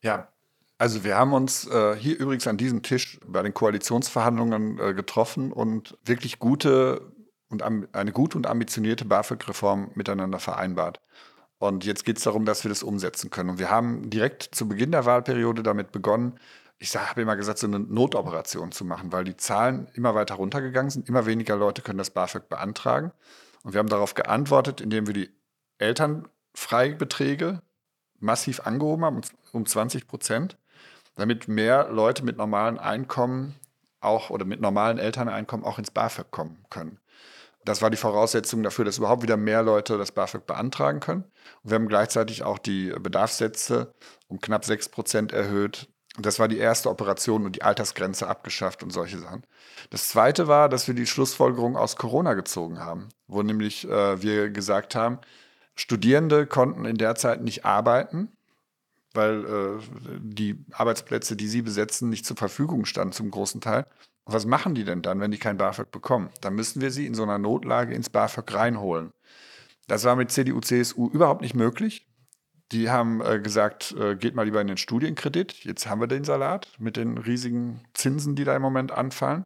Ja, also wir haben uns äh, hier übrigens an diesem Tisch bei den Koalitionsverhandlungen äh, getroffen und wirklich gute und eine gute und ambitionierte BAföG-Reform miteinander vereinbart. Und jetzt geht es darum, dass wir das umsetzen können. Und wir haben direkt zu Beginn der Wahlperiode damit begonnen, ich habe immer gesagt, so eine Notoperation zu machen, weil die Zahlen immer weiter runtergegangen sind. Immer weniger Leute können das BAföG beantragen. Und wir haben darauf geantwortet, indem wir die Elternfreibeträge massiv angehoben haben, um 20 Prozent damit mehr Leute mit normalen Einkommen auch oder mit normalen Elterneinkommen auch ins BAföG kommen können. Das war die Voraussetzung dafür, dass überhaupt wieder mehr Leute das BAföG beantragen können. Und wir haben gleichzeitig auch die Bedarfssätze um knapp 6 Prozent erhöht. Und das war die erste Operation und die Altersgrenze abgeschafft und solche Sachen. Das zweite war, dass wir die Schlussfolgerung aus Corona gezogen haben, wo nämlich äh, wir gesagt haben, Studierende konnten in der Zeit nicht arbeiten weil äh, die Arbeitsplätze, die sie besetzen, nicht zur Verfügung standen zum großen Teil. Und was machen die denn dann, wenn die kein BAföG bekommen? Dann müssen wir sie in so einer Notlage ins BAföG reinholen. Das war mit CDU, CSU überhaupt nicht möglich. Die haben äh, gesagt, äh, geht mal lieber in den Studienkredit. Jetzt haben wir den Salat mit den riesigen Zinsen, die da im Moment anfallen.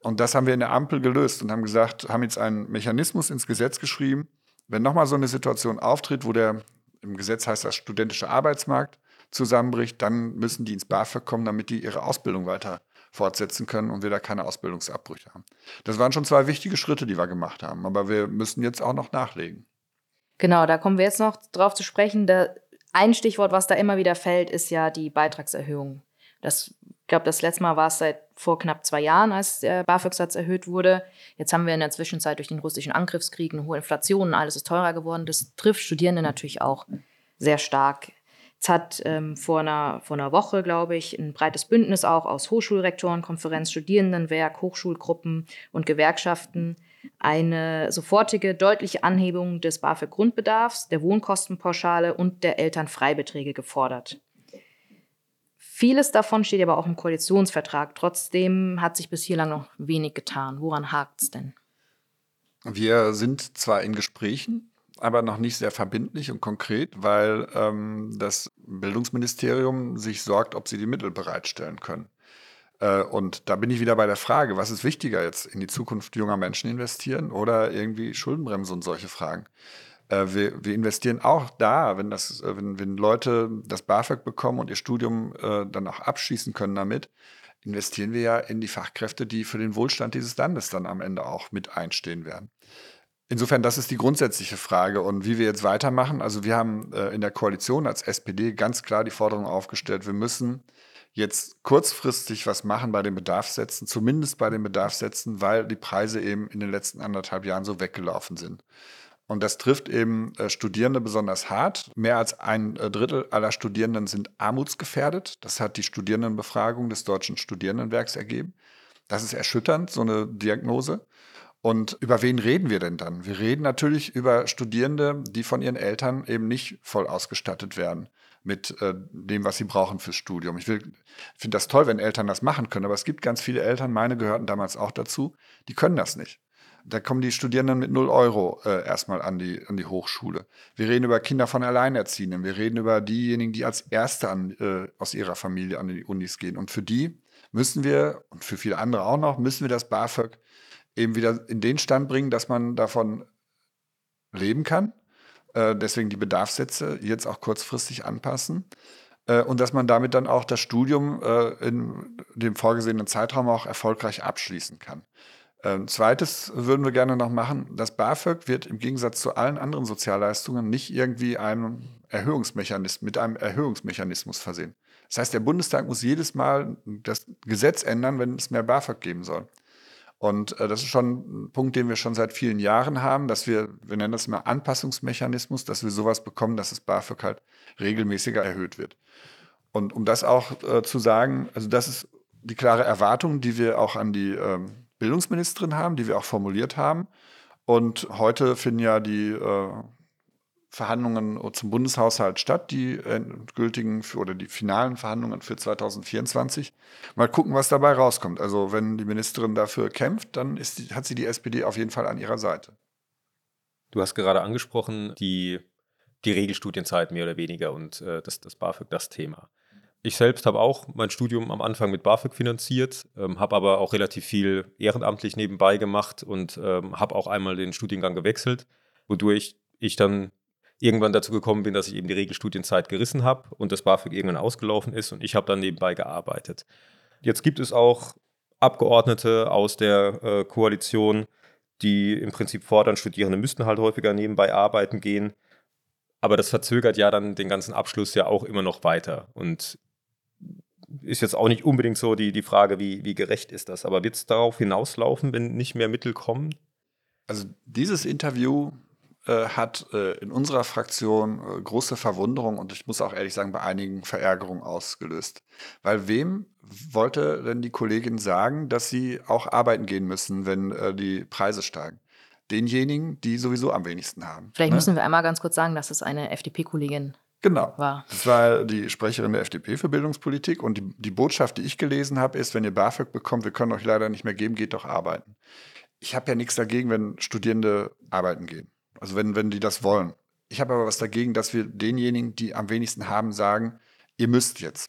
Und das haben wir in der Ampel gelöst und haben gesagt, haben jetzt einen Mechanismus ins Gesetz geschrieben. Wenn nochmal so eine Situation auftritt, wo der im Gesetz heißt das studentische Arbeitsmarkt zusammenbricht, dann müssen die ins BAföG kommen, damit die ihre Ausbildung weiter fortsetzen können und wir da keine Ausbildungsabbrüche haben. Das waren schon zwei wichtige Schritte, die wir gemacht haben, aber wir müssen jetzt auch noch nachlegen. Genau, da kommen wir jetzt noch drauf zu sprechen. Da, ein Stichwort, was da immer wieder fällt, ist ja die Beitragserhöhung. Das, ich glaube, das letzte Mal war es seit vor knapp zwei Jahren, als der BAföG-Satz erhöht wurde. Jetzt haben wir in der Zwischenzeit durch den russischen Angriffskrieg eine hohe Inflation, alles ist teurer geworden. Das trifft Studierende natürlich auch sehr stark. Jetzt hat ähm, vor, einer, vor einer Woche, glaube ich, ein breites Bündnis auch aus Hochschulrektorenkonferenz, Studierendenwerk, Hochschulgruppen und Gewerkschaften eine sofortige, deutliche Anhebung des BAföG-Grundbedarfs, der Wohnkostenpauschale und der Elternfreibeträge gefordert. Vieles davon steht aber auch im Koalitionsvertrag. Trotzdem hat sich bis hierlang noch wenig getan. Woran hakt es denn? Wir sind zwar in Gesprächen, aber noch nicht sehr verbindlich und konkret, weil ähm, das Bildungsministerium sich sorgt, ob sie die Mittel bereitstellen können. Äh, und da bin ich wieder bei der Frage, was ist wichtiger jetzt, in die Zukunft junger Menschen investieren oder irgendwie Schuldenbremse und solche Fragen? Äh, wir, wir, investieren auch da, wenn, das, äh, wenn, wenn Leute das BAföG bekommen und ihr Studium dann auch abschließen können damit, investieren wir ja in die Fachkräfte, die für den Wohlstand dieses Landes dann am Ende auch mit einstehen werden. Insofern, das ist die grundsätzliche Frage. Und wie wir jetzt weitermachen, also wir haben in der Koalition als SPD ganz klar die Forderung aufgestellt, wir müssen jetzt kurzfristig was machen bei den Bedarfssätzen, zumindest bei den Bedarfssätzen, weil die Preise eben in den letzten anderthalb Jahren so weggelaufen sind. Und das trifft eben äh, Studierende besonders hart. Mehr als ein äh, Drittel aller Studierenden sind armutsgefährdet. Das hat die Studierendenbefragung des Deutschen Studierendenwerks ergeben. Das ist erschütternd, so eine Diagnose. Und über wen reden wir denn dann? Wir reden natürlich über Studierende, die von ihren Eltern eben nicht voll ausgestattet werden mit äh, dem, was sie brauchen fürs Studium. Ich finde das toll, wenn Eltern das machen können, aber es gibt ganz viele Eltern, meine gehörten damals auch dazu, die können das nicht. Da kommen die Studierenden mit 0 Euro äh, erstmal an die, an die Hochschule. Wir reden über Kinder von Alleinerziehenden. Wir reden über diejenigen, die als Erste an, äh, aus ihrer Familie an die Unis gehen. Und für die müssen wir, und für viele andere auch noch, müssen wir das BAföG eben wieder in den Stand bringen, dass man davon leben kann. Äh, deswegen die Bedarfssätze jetzt auch kurzfristig anpassen. Äh, und dass man damit dann auch das Studium äh, in dem vorgesehenen Zeitraum auch erfolgreich abschließen kann. Ähm, zweites würden wir gerne noch machen. Das BAföG wird im Gegensatz zu allen anderen Sozialleistungen nicht irgendwie einem Erhöhungsmechanismus, mit einem Erhöhungsmechanismus versehen. Das heißt, der Bundestag muss jedes Mal das Gesetz ändern, wenn es mehr BAföG geben soll. Und äh, das ist schon ein Punkt, den wir schon seit vielen Jahren haben, dass wir, wir nennen das immer Anpassungsmechanismus, dass wir sowas bekommen, dass das BAföG halt regelmäßiger erhöht wird. Und um das auch äh, zu sagen, also das ist die klare Erwartung, die wir auch an die ähm, Bildungsministerin haben, die wir auch formuliert haben. Und heute finden ja die äh, Verhandlungen zum Bundeshaushalt statt, die endgültigen für, oder die finalen Verhandlungen für 2024. Mal gucken, was dabei rauskommt. Also wenn die Ministerin dafür kämpft, dann die, hat sie die SPD auf jeden Fall an ihrer Seite. Du hast gerade angesprochen, die, die Regelstudienzeit mehr oder weniger und äh, das, das BAföG das Thema. Ich selbst habe auch mein Studium am Anfang mit BAföG finanziert, ähm, habe aber auch relativ viel ehrenamtlich nebenbei gemacht und ähm, habe auch einmal den Studiengang gewechselt, wodurch ich dann irgendwann dazu gekommen bin, dass ich eben die Regelstudienzeit gerissen habe und das BAföG irgendwann ausgelaufen ist und ich habe dann nebenbei gearbeitet. Jetzt gibt es auch Abgeordnete aus der äh, Koalition, die im Prinzip fordern, Studierende müssten halt häufiger nebenbei arbeiten gehen. Aber das verzögert ja dann den ganzen Abschluss ja auch immer noch weiter. Und ist jetzt auch nicht unbedingt so die, die Frage, wie, wie gerecht ist das. Aber wird es darauf hinauslaufen, wenn nicht mehr Mittel kommen? Also dieses Interview äh, hat äh, in unserer Fraktion äh, große Verwunderung und ich muss auch ehrlich sagen, bei einigen Verärgerung ausgelöst. Weil wem wollte denn die Kollegin sagen, dass sie auch arbeiten gehen müssen, wenn äh, die Preise steigen? Denjenigen, die sowieso am wenigsten haben. Vielleicht ne? müssen wir einmal ganz kurz sagen, dass es eine FDP-Kollegin Genau. War. Das war die Sprecherin der FDP für Bildungspolitik. Und die, die Botschaft, die ich gelesen habe, ist, wenn ihr BAföG bekommt, wir können euch leider nicht mehr geben, geht doch arbeiten. Ich habe ja nichts dagegen, wenn Studierende arbeiten gehen. Also wenn, wenn die das wollen. Ich habe aber was dagegen, dass wir denjenigen, die am wenigsten haben, sagen, ihr müsst jetzt.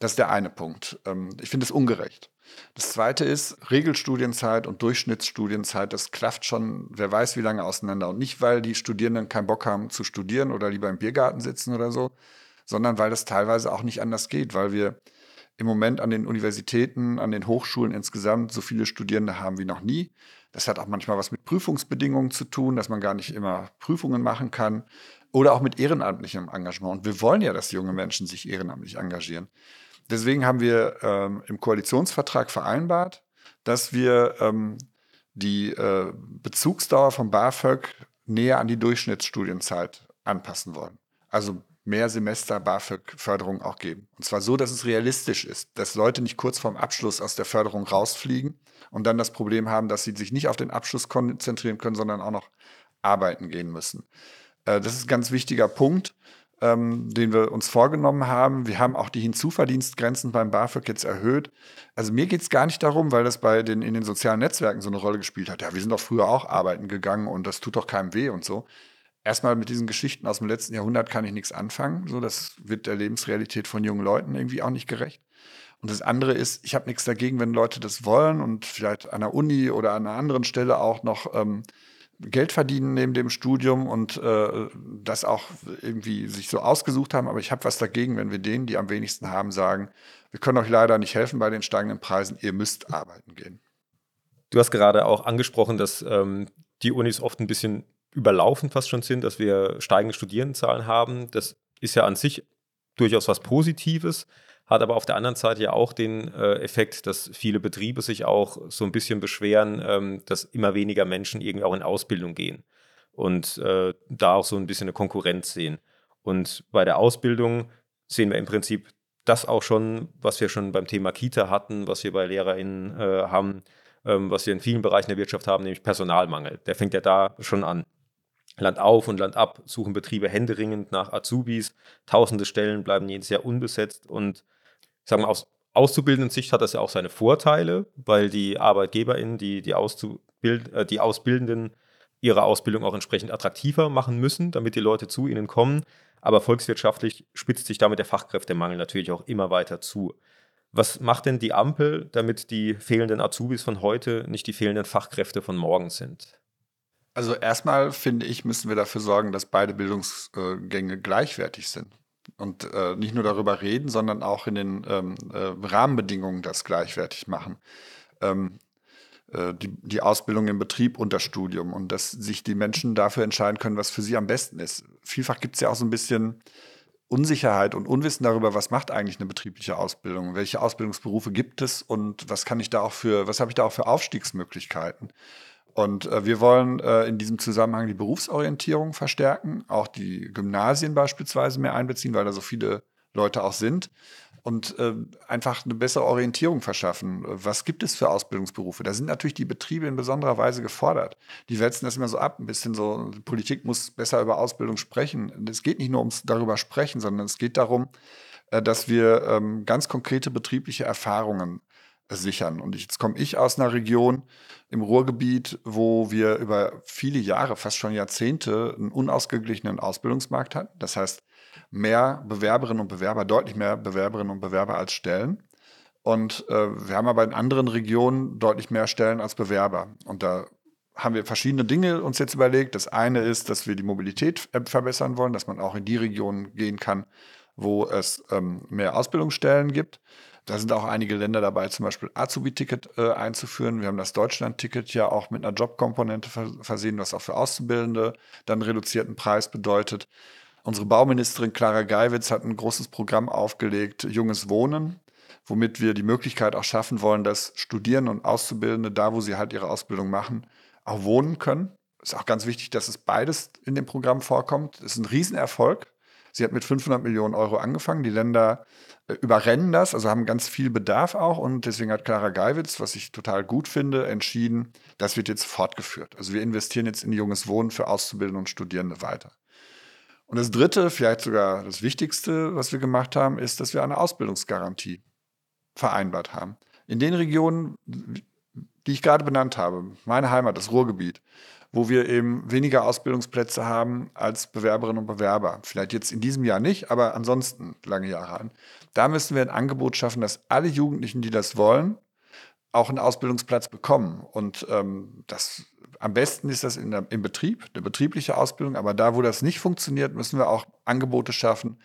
Das ist der eine Punkt. Ähm, ich finde es ungerecht. Das zweite ist, Regelstudienzeit und Durchschnittsstudienzeit, das klafft schon, wer weiß wie lange auseinander. Und nicht, weil die Studierenden keinen Bock haben zu studieren oder lieber im Biergarten sitzen oder so, sondern weil das teilweise auch nicht anders geht, weil wir im Moment an den Universitäten, an den Hochschulen insgesamt so viele Studierende haben wie noch nie. Das hat auch manchmal was mit Prüfungsbedingungen zu tun, dass man gar nicht immer Prüfungen machen kann oder auch mit ehrenamtlichem Engagement. Und wir wollen ja, dass junge Menschen sich ehrenamtlich engagieren. Deswegen haben wir ähm, im Koalitionsvertrag vereinbart, dass wir ähm, die äh, Bezugsdauer von BAföG näher an die Durchschnittsstudienzeit anpassen wollen. Also mehr Semester BAföG-Förderung auch geben. Und zwar so, dass es realistisch ist, dass Leute nicht kurz vorm Abschluss aus der Förderung rausfliegen und dann das Problem haben, dass sie sich nicht auf den Abschluss konzentrieren können, sondern auch noch arbeiten gehen müssen. Äh, das ist ein ganz wichtiger Punkt, ähm, den wir uns vorgenommen haben. Wir haben auch die Hinzuverdienstgrenzen beim BAföG jetzt erhöht. Also mir geht es gar nicht darum, weil das bei den in den sozialen Netzwerken so eine Rolle gespielt hat. Ja, wir sind doch früher auch arbeiten gegangen und das tut doch keinem weh und so erstmal mit diesen Geschichten aus dem letzten Jahrhundert kann ich nichts anfangen. So, das wird der Lebensrealität von jungen Leuten irgendwie auch nicht gerecht. Und das andere ist, ich habe nichts dagegen, wenn Leute das wollen und vielleicht an der Uni oder an einer anderen Stelle auch noch ähm, Geld verdienen neben dem Studium und äh, das auch irgendwie sich so ausgesucht haben. Aber ich habe was dagegen, wenn wir denen, die am wenigsten haben, sagen, wir können euch leider nicht helfen bei den steigenden Preisen, ihr müsst arbeiten gehen. Du hast gerade auch angesprochen, dass ähm, die Unis oft ein bisschen überlaufen fast schon sind, dass wir steigende Studierendenzahlen haben. Das ist ja an sich durchaus was Positives, hat aber auf der anderen Seite ja auch den äh, Effekt, dass viele Betriebe sich auch so ein bisschen beschweren, ähm, dass immer weniger Menschen irgendwie auch in Ausbildung gehen und äh, da auch so ein bisschen eine Konkurrenz sehen. Und bei der Ausbildung sehen wir im Prinzip das auch schon, was wir schon beim Thema Kita hatten, was wir bei LehrerInnen äh, haben, ähm, was wir in vielen Bereichen der Wirtschaft haben, nämlich Personalmangel. Der fängt ja da schon an. Land auf und Land ab suchen Betriebe händeringend nach Azubis. Tausende Stellen bleiben jedes Jahr unbesetzt. Und sagen wir, aus auszubildenden Sicht hat das ja auch seine Vorteile, weil die ArbeitgeberInnen, die, die, Auszubild, äh, die Ausbildenden, ihre Ausbildung auch entsprechend attraktiver machen müssen, damit die Leute zu ihnen kommen. Aber volkswirtschaftlich spitzt sich damit der Fachkräftemangel natürlich auch immer weiter zu. Was macht denn die Ampel, damit die fehlenden Azubis von heute nicht die fehlenden Fachkräfte von morgen sind? Also erstmal finde ich, müssen wir dafür sorgen, dass beide Bildungsgänge gleichwertig sind. Und äh, nicht nur darüber reden, sondern auch in den ähm, äh, Rahmenbedingungen das gleichwertig machen. Ähm, äh, die, die Ausbildung im Betrieb und das Studium und dass sich die Menschen dafür entscheiden können, was für sie am besten ist. Vielfach gibt es ja auch so ein bisschen Unsicherheit und Unwissen darüber, was macht eigentlich eine betriebliche Ausbildung, welche Ausbildungsberufe gibt es und was kann ich da auch für, was habe ich da auch für Aufstiegsmöglichkeiten. Und äh, wir wollen äh, in diesem Zusammenhang die Berufsorientierung verstärken, auch die Gymnasien beispielsweise mehr einbeziehen, weil da so viele Leute auch sind und äh, einfach eine bessere Orientierung verschaffen. Was gibt es für Ausbildungsberufe? Da sind natürlich die Betriebe in besonderer Weise gefordert. Die wälzen das immer so ab, ein bisschen so, Politik muss besser über Ausbildung sprechen. Es geht nicht nur ums darüber sprechen, sondern es geht darum, äh, dass wir ähm, ganz konkrete betriebliche Erfahrungen sichern. Und jetzt komme ich aus einer Region im Ruhrgebiet, wo wir über viele Jahre, fast schon Jahrzehnte, einen unausgeglichenen Ausbildungsmarkt hatten. Das heißt, mehr Bewerberinnen und Bewerber, deutlich mehr Bewerberinnen und Bewerber als Stellen. Und äh, wir haben aber in anderen Regionen deutlich mehr Stellen als Bewerber. Und da haben wir verschiedene Dinge uns jetzt überlegt. Das eine ist, dass wir die Mobilität verbessern wollen, dass man auch in die Regionen gehen kann, wo es ähm, mehr Ausbildungsstellen gibt. Da sind auch einige Länder dabei, zum Beispiel Azubi-Ticket äh, einzuführen. Wir haben das Deutschland-Ticket ja auch mit einer Jobkomponente versehen, was auch für Auszubildende dann reduzierten Preis bedeutet. Unsere Bauministerin Clara Geiwitz hat ein großes Programm aufgelegt, Junges Wohnen, womit wir die Möglichkeit auch schaffen wollen, dass Studierende und Auszubildende da, wo sie halt ihre Ausbildung machen, auch wohnen können. Ist auch ganz wichtig, dass es beides in dem Programm vorkommt. Das ist ein Riesenerfolg. Sie hat mit 500 Millionen Euro angefangen. Die Länder äh, überrennen das, also haben ganz viel Bedarf auch. Und deswegen hat Clara Geiwitz, was ich total gut finde, entschieden, das wird jetzt fortgeführt. Also wir investieren jetzt in junges Wohnen für Auszubildende und Studierende weiter. Und das Dritte, vielleicht sogar das Wichtigste, was wir gemacht haben, ist, dass wir eine Ausbildungsgarantie vereinbart haben. In den Regionen, die ich gerade benannt habe, meine Heimat, das Ruhrgebiet, wo wir eben weniger Ausbildungsplätze haben als Bewerberinnen und Bewerber. Vielleicht jetzt in diesem Jahr nicht, aber ansonsten lange Jahre an. Da müssen wir ein Angebot schaffen, dass alle Jugendlichen, die das wollen, auch einen Ausbildungsplatz bekommen. Und ähm, das am besten ist das in der, im Betrieb, eine betriebliche Ausbildung. Aber da, wo das nicht funktioniert, müssen wir auch Angebote schaffen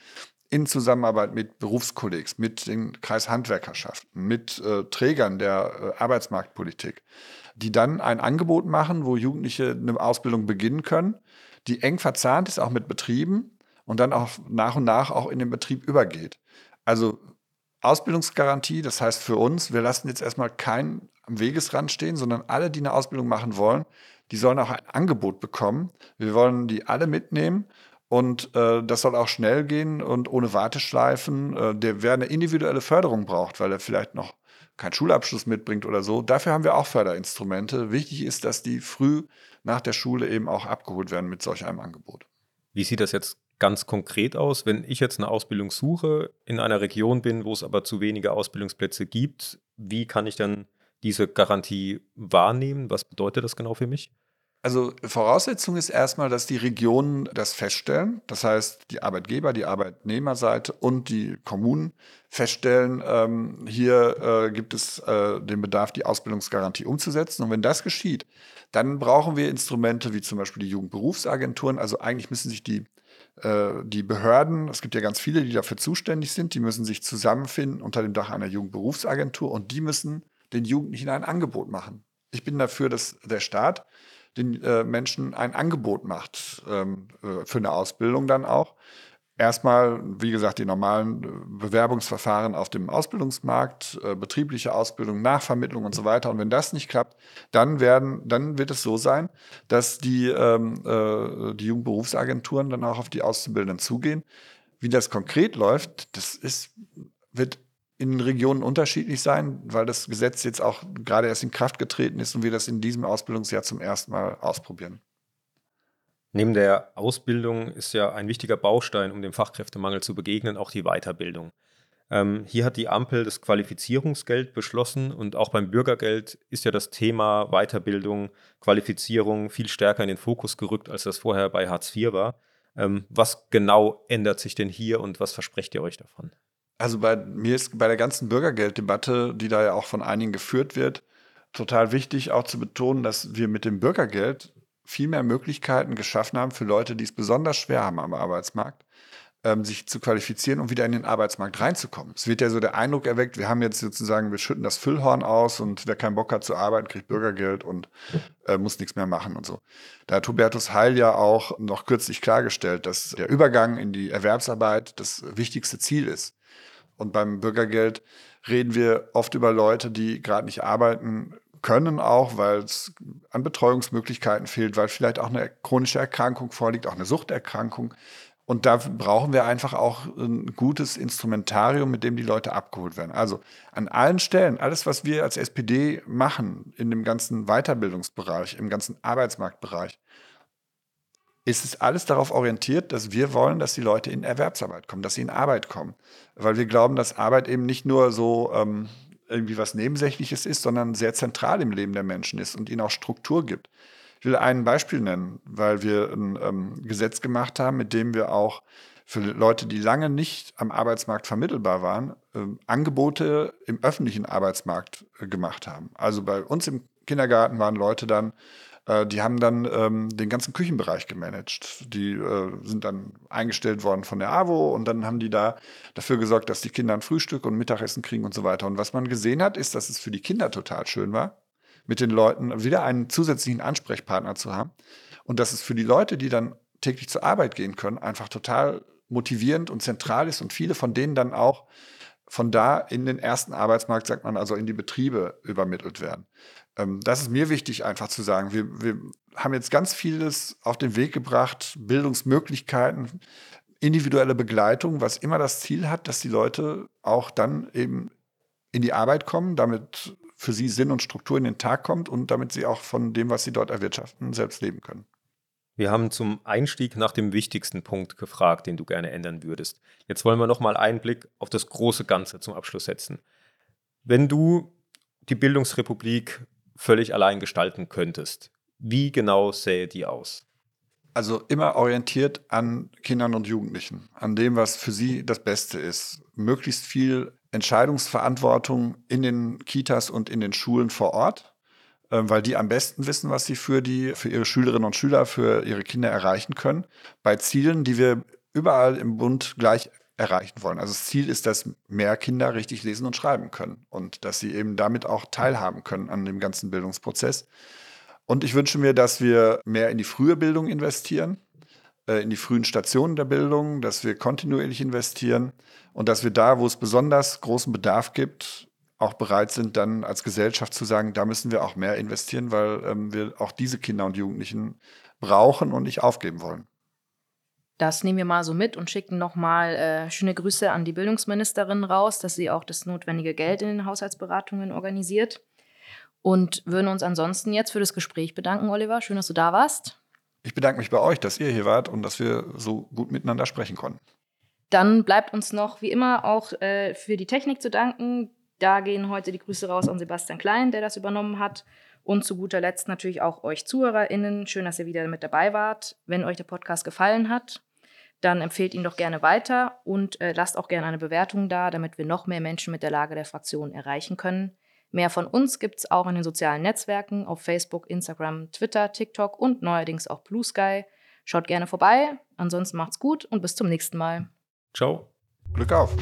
in Zusammenarbeit mit Berufskollegs, mit den Kreishandwerkerschaften, mit äh, Trägern der äh, Arbeitsmarktpolitik, die dann ein Angebot machen, wo Jugendliche eine Ausbildung beginnen können, die eng verzahnt ist, auch mit Betrieben und dann auch nach und nach auch in den Betrieb übergeht. Also Ausbildungsgarantie, das heißt für uns, wir lassen jetzt erstmal keinen am Wegesrand stehen, sondern alle, die eine Ausbildung machen wollen, die sollen auch ein Angebot bekommen. Wir wollen die alle mitnehmen und äh, das soll auch schnell gehen und ohne Warteschleifen. Äh, der, wer eine individuelle Förderung braucht, weil er vielleicht noch keinen Schulabschluss mitbringt oder so, dafür haben wir auch Förderinstrumente. Wichtig ist, dass die früh nach der Schule eben auch abgeholt werden mit solch einem Angebot. Wie sieht das jetzt ganz konkret aus, wenn ich jetzt eine Ausbildung suche, in einer Region bin, wo es aber zu wenige Ausbildungsplätze gibt? Wie kann ich dann diese Garantie wahrnehmen? Was bedeutet das genau für mich? Also Voraussetzung ist erstmal, dass die Regionen das feststellen. Das heißt, die Arbeitgeber, die Arbeitnehmerseite und die Kommunen feststellen, ähm, hier äh, gibt es äh, den Bedarf, die Ausbildungsgarantie umzusetzen. Und wenn das geschieht, dann brauchen wir Instrumente wie zum Beispiel die Jugendberufsagenturen. Also eigentlich müssen sich die äh, die Behörden, es gibt ja ganz viele, die dafür zuständig sind, die müssen sich zusammenfinden unter dem Dach einer Jugendberufsagentur und die müssen den Jugendlichen ein Angebot machen. Ich bin dafür, dass der Staat den äh, Menschen ein Angebot macht ähm, äh, für eine Ausbildung dann auch. Erstmal, wie gesagt, die normalen äh, Bewerbungsverfahren auf dem Ausbildungsmarkt, äh, betriebliche Ausbildung, Nachvermittlung und so weiter. Und wenn das nicht klappt, dann werden, dann wird es so sein, dass die, ähm, äh, die Jugendberufsagenturen dann auch auf die Auszubildenden zugehen. Wie das konkret läuft, das ist, wird in Regionen unterschiedlich sein, weil das Gesetz jetzt auch gerade erst in Kraft getreten ist und wir das in diesem Ausbildungsjahr zum ersten Mal ausprobieren. Neben der Ausbildung ist ja ein wichtiger Baustein, um dem Fachkräftemangel zu begegnen, auch die Weiterbildung. Ähm, hier hat die Ampel das Qualifizierungsgeld beschlossen und auch beim Bürgergeld ist ja das Thema Weiterbildung, Qualifizierung viel stärker in den Fokus gerückt, als das vorher bei Hartz IV war. Ähm, was genau ändert sich denn hier und was versprecht ihr euch davon? Also bei mir ist bei der ganzen Bürgergelddebatte, die da ja auch von einigen geführt wird, total wichtig auch zu betonen, dass wir mit dem Bürgergeld viel mehr Möglichkeiten geschaffen haben für Leute, die es besonders schwer haben am Arbeitsmarkt, ähm, sich zu qualifizieren und wieder in den Arbeitsmarkt reinzukommen. Es wird ja so der Eindruck erweckt, wir haben jetzt sozusagen, wir schütten das Füllhorn aus und wer keinen Bock hat zu arbeiten, kriegt Bürgergeld und äh, muss nichts mehr machen und so. Da hat Hubertus Heil ja auch noch kürzlich klargestellt, dass der Übergang in die Erwerbsarbeit das wichtigste Ziel ist. Und beim Bürgergeld reden wir oft über Leute, die gerade nicht arbeiten können, auch weil es an Betreuungsmöglichkeiten fehlt, weil vielleicht auch eine chronische Erkrankung vorliegt, auch eine Suchterkrankung. Und da brauchen wir einfach auch ein gutes Instrumentarium, mit dem die Leute abgeholt werden. Also an allen Stellen, alles, was wir als SPD machen, in dem ganzen Weiterbildungsbereich, im ganzen Arbeitsmarktbereich, ist es alles darauf orientiert, dass wir wollen, dass die Leute in Erwerbsarbeit kommen, dass sie in Arbeit kommen. Weil wir glauben, dass Arbeit eben nicht nur so ähm, irgendwie was Nebensächliches ist, sondern sehr zentral im Leben der Menschen ist und ihnen auch Struktur gibt. Ich will ein Beispiel nennen, weil wir ein ähm, Gesetz gemacht haben, mit dem wir auch für Leute, die lange nicht am Arbeitsmarkt vermittelbar waren, äh, Angebote im öffentlichen Arbeitsmarkt äh, gemacht haben. Also bei uns im Kindergarten waren Leute dann, äh, die haben dann ähm, den ganzen Küchenbereich gemanagt. Die äh, sind dann eingestellt worden von der AWO und dann haben die da dafür gesorgt, dass die Kinder ein Frühstück und Mittagessen kriegen und so weiter. Und was man gesehen hat, ist, dass es für die Kinder total schön war, mit den Leuten wieder einen zusätzlichen Ansprechpartner zu haben. Und dass es für die Leute, die dann täglich zur Arbeit gehen können, einfach total motivierend und zentral ist und viele von denen dann auch von da in den ersten Arbeitsmarkt, sagt man, also in die Betriebe übermittelt werden. Ähm, das ist mir wichtig, einfach zu sagen. Wir, wir haben jetzt ganz vieles auf den Weg gebracht, Bildungsmöglichkeiten, individuelle Begleitung, was immer das Ziel hat, dass die Leute auch dann eben in die Arbeit kommen, damit für sie Sinn und Struktur in den Tag kommt und damit sie auch von dem, was sie dort erwirtschaften, selbst leben können. Wir haben zum Einstieg nach dem wichtigsten Punkt gefragt, den du gerne ändern würdest. Jetzt wollen wir noch mal einen Blick auf das große Ganze zum Abschluss setzen. Wenn du die Bildungsrepublik völlig allein gestalten könntest, wie genau sähe die aus? Also immer orientiert an Kindern und Jugendlichen, an dem, was für sie das Beste ist. Möglichst viel Entscheidungsverantwortung in den Kitas und in den Schulen vor Ort, ähm, weil die am besten wissen, was sie für die, für ihre Schülerinnen und Schüler, für ihre Kinder erreichen können. Bei Zielen, die wir überall im Bund gleich erreichen wollen. Also das Ziel ist, dass mehr Kinder richtig lesen und schreiben können und dass sie eben damit auch teilhaben können an dem ganzen Bildungsprozess. Und ich wünsche mir, dass wir mehr in die frühe Bildung investieren, äh, in die frühen Stationen der Bildung, dass wir kontinuierlich investieren und dass wir da, wo es besonders großen Bedarf gibt, auch bereit sind, dann als Gesellschaft zu sagen, da müssen wir auch mehr investieren, weil ähm, wir auch diese Kinder und Jugendlichen brauchen und nicht aufgeben wollen. Das nehmen wir mal so mit und schicken nochmal äh, schöne Grüße an die Bildungsministerin raus, dass sie auch das notwendige Geld in den Haushaltsberatungen organisiert. Und würden uns ansonsten jetzt für das Gespräch bedanken, Oliver. Schön, dass du da warst. Ich bedanke mich bei euch, dass ihr hier wart und dass wir so gut miteinander sprechen konnten. Dann bleibt uns noch wie immer auch äh, für die Technik zu danken. Da gehen heute die Grüße raus an Sebastian Klein, der das übernommen hat. Und zu guter Letzt natürlich auch euch ZuhörerInnen. Schön, dass ihr wieder mit dabei wart. Wenn euch der Podcast gefallen hat, dann empfehlt ihn doch gerne weiter und äh, lasst auch gerne eine Bewertung da, damit wir noch mehr Menschen mit der Lage der Fraktion erreichen können. Mehr von uns gibt es auch in den sozialen Netzwerken auf Facebook, Instagram, Twitter, TikTok und neuerdings auch Blue Sky. Schaut gerne vorbei. Ansonsten macht's gut und bis zum nächsten Mal. Ciao. Glück auf.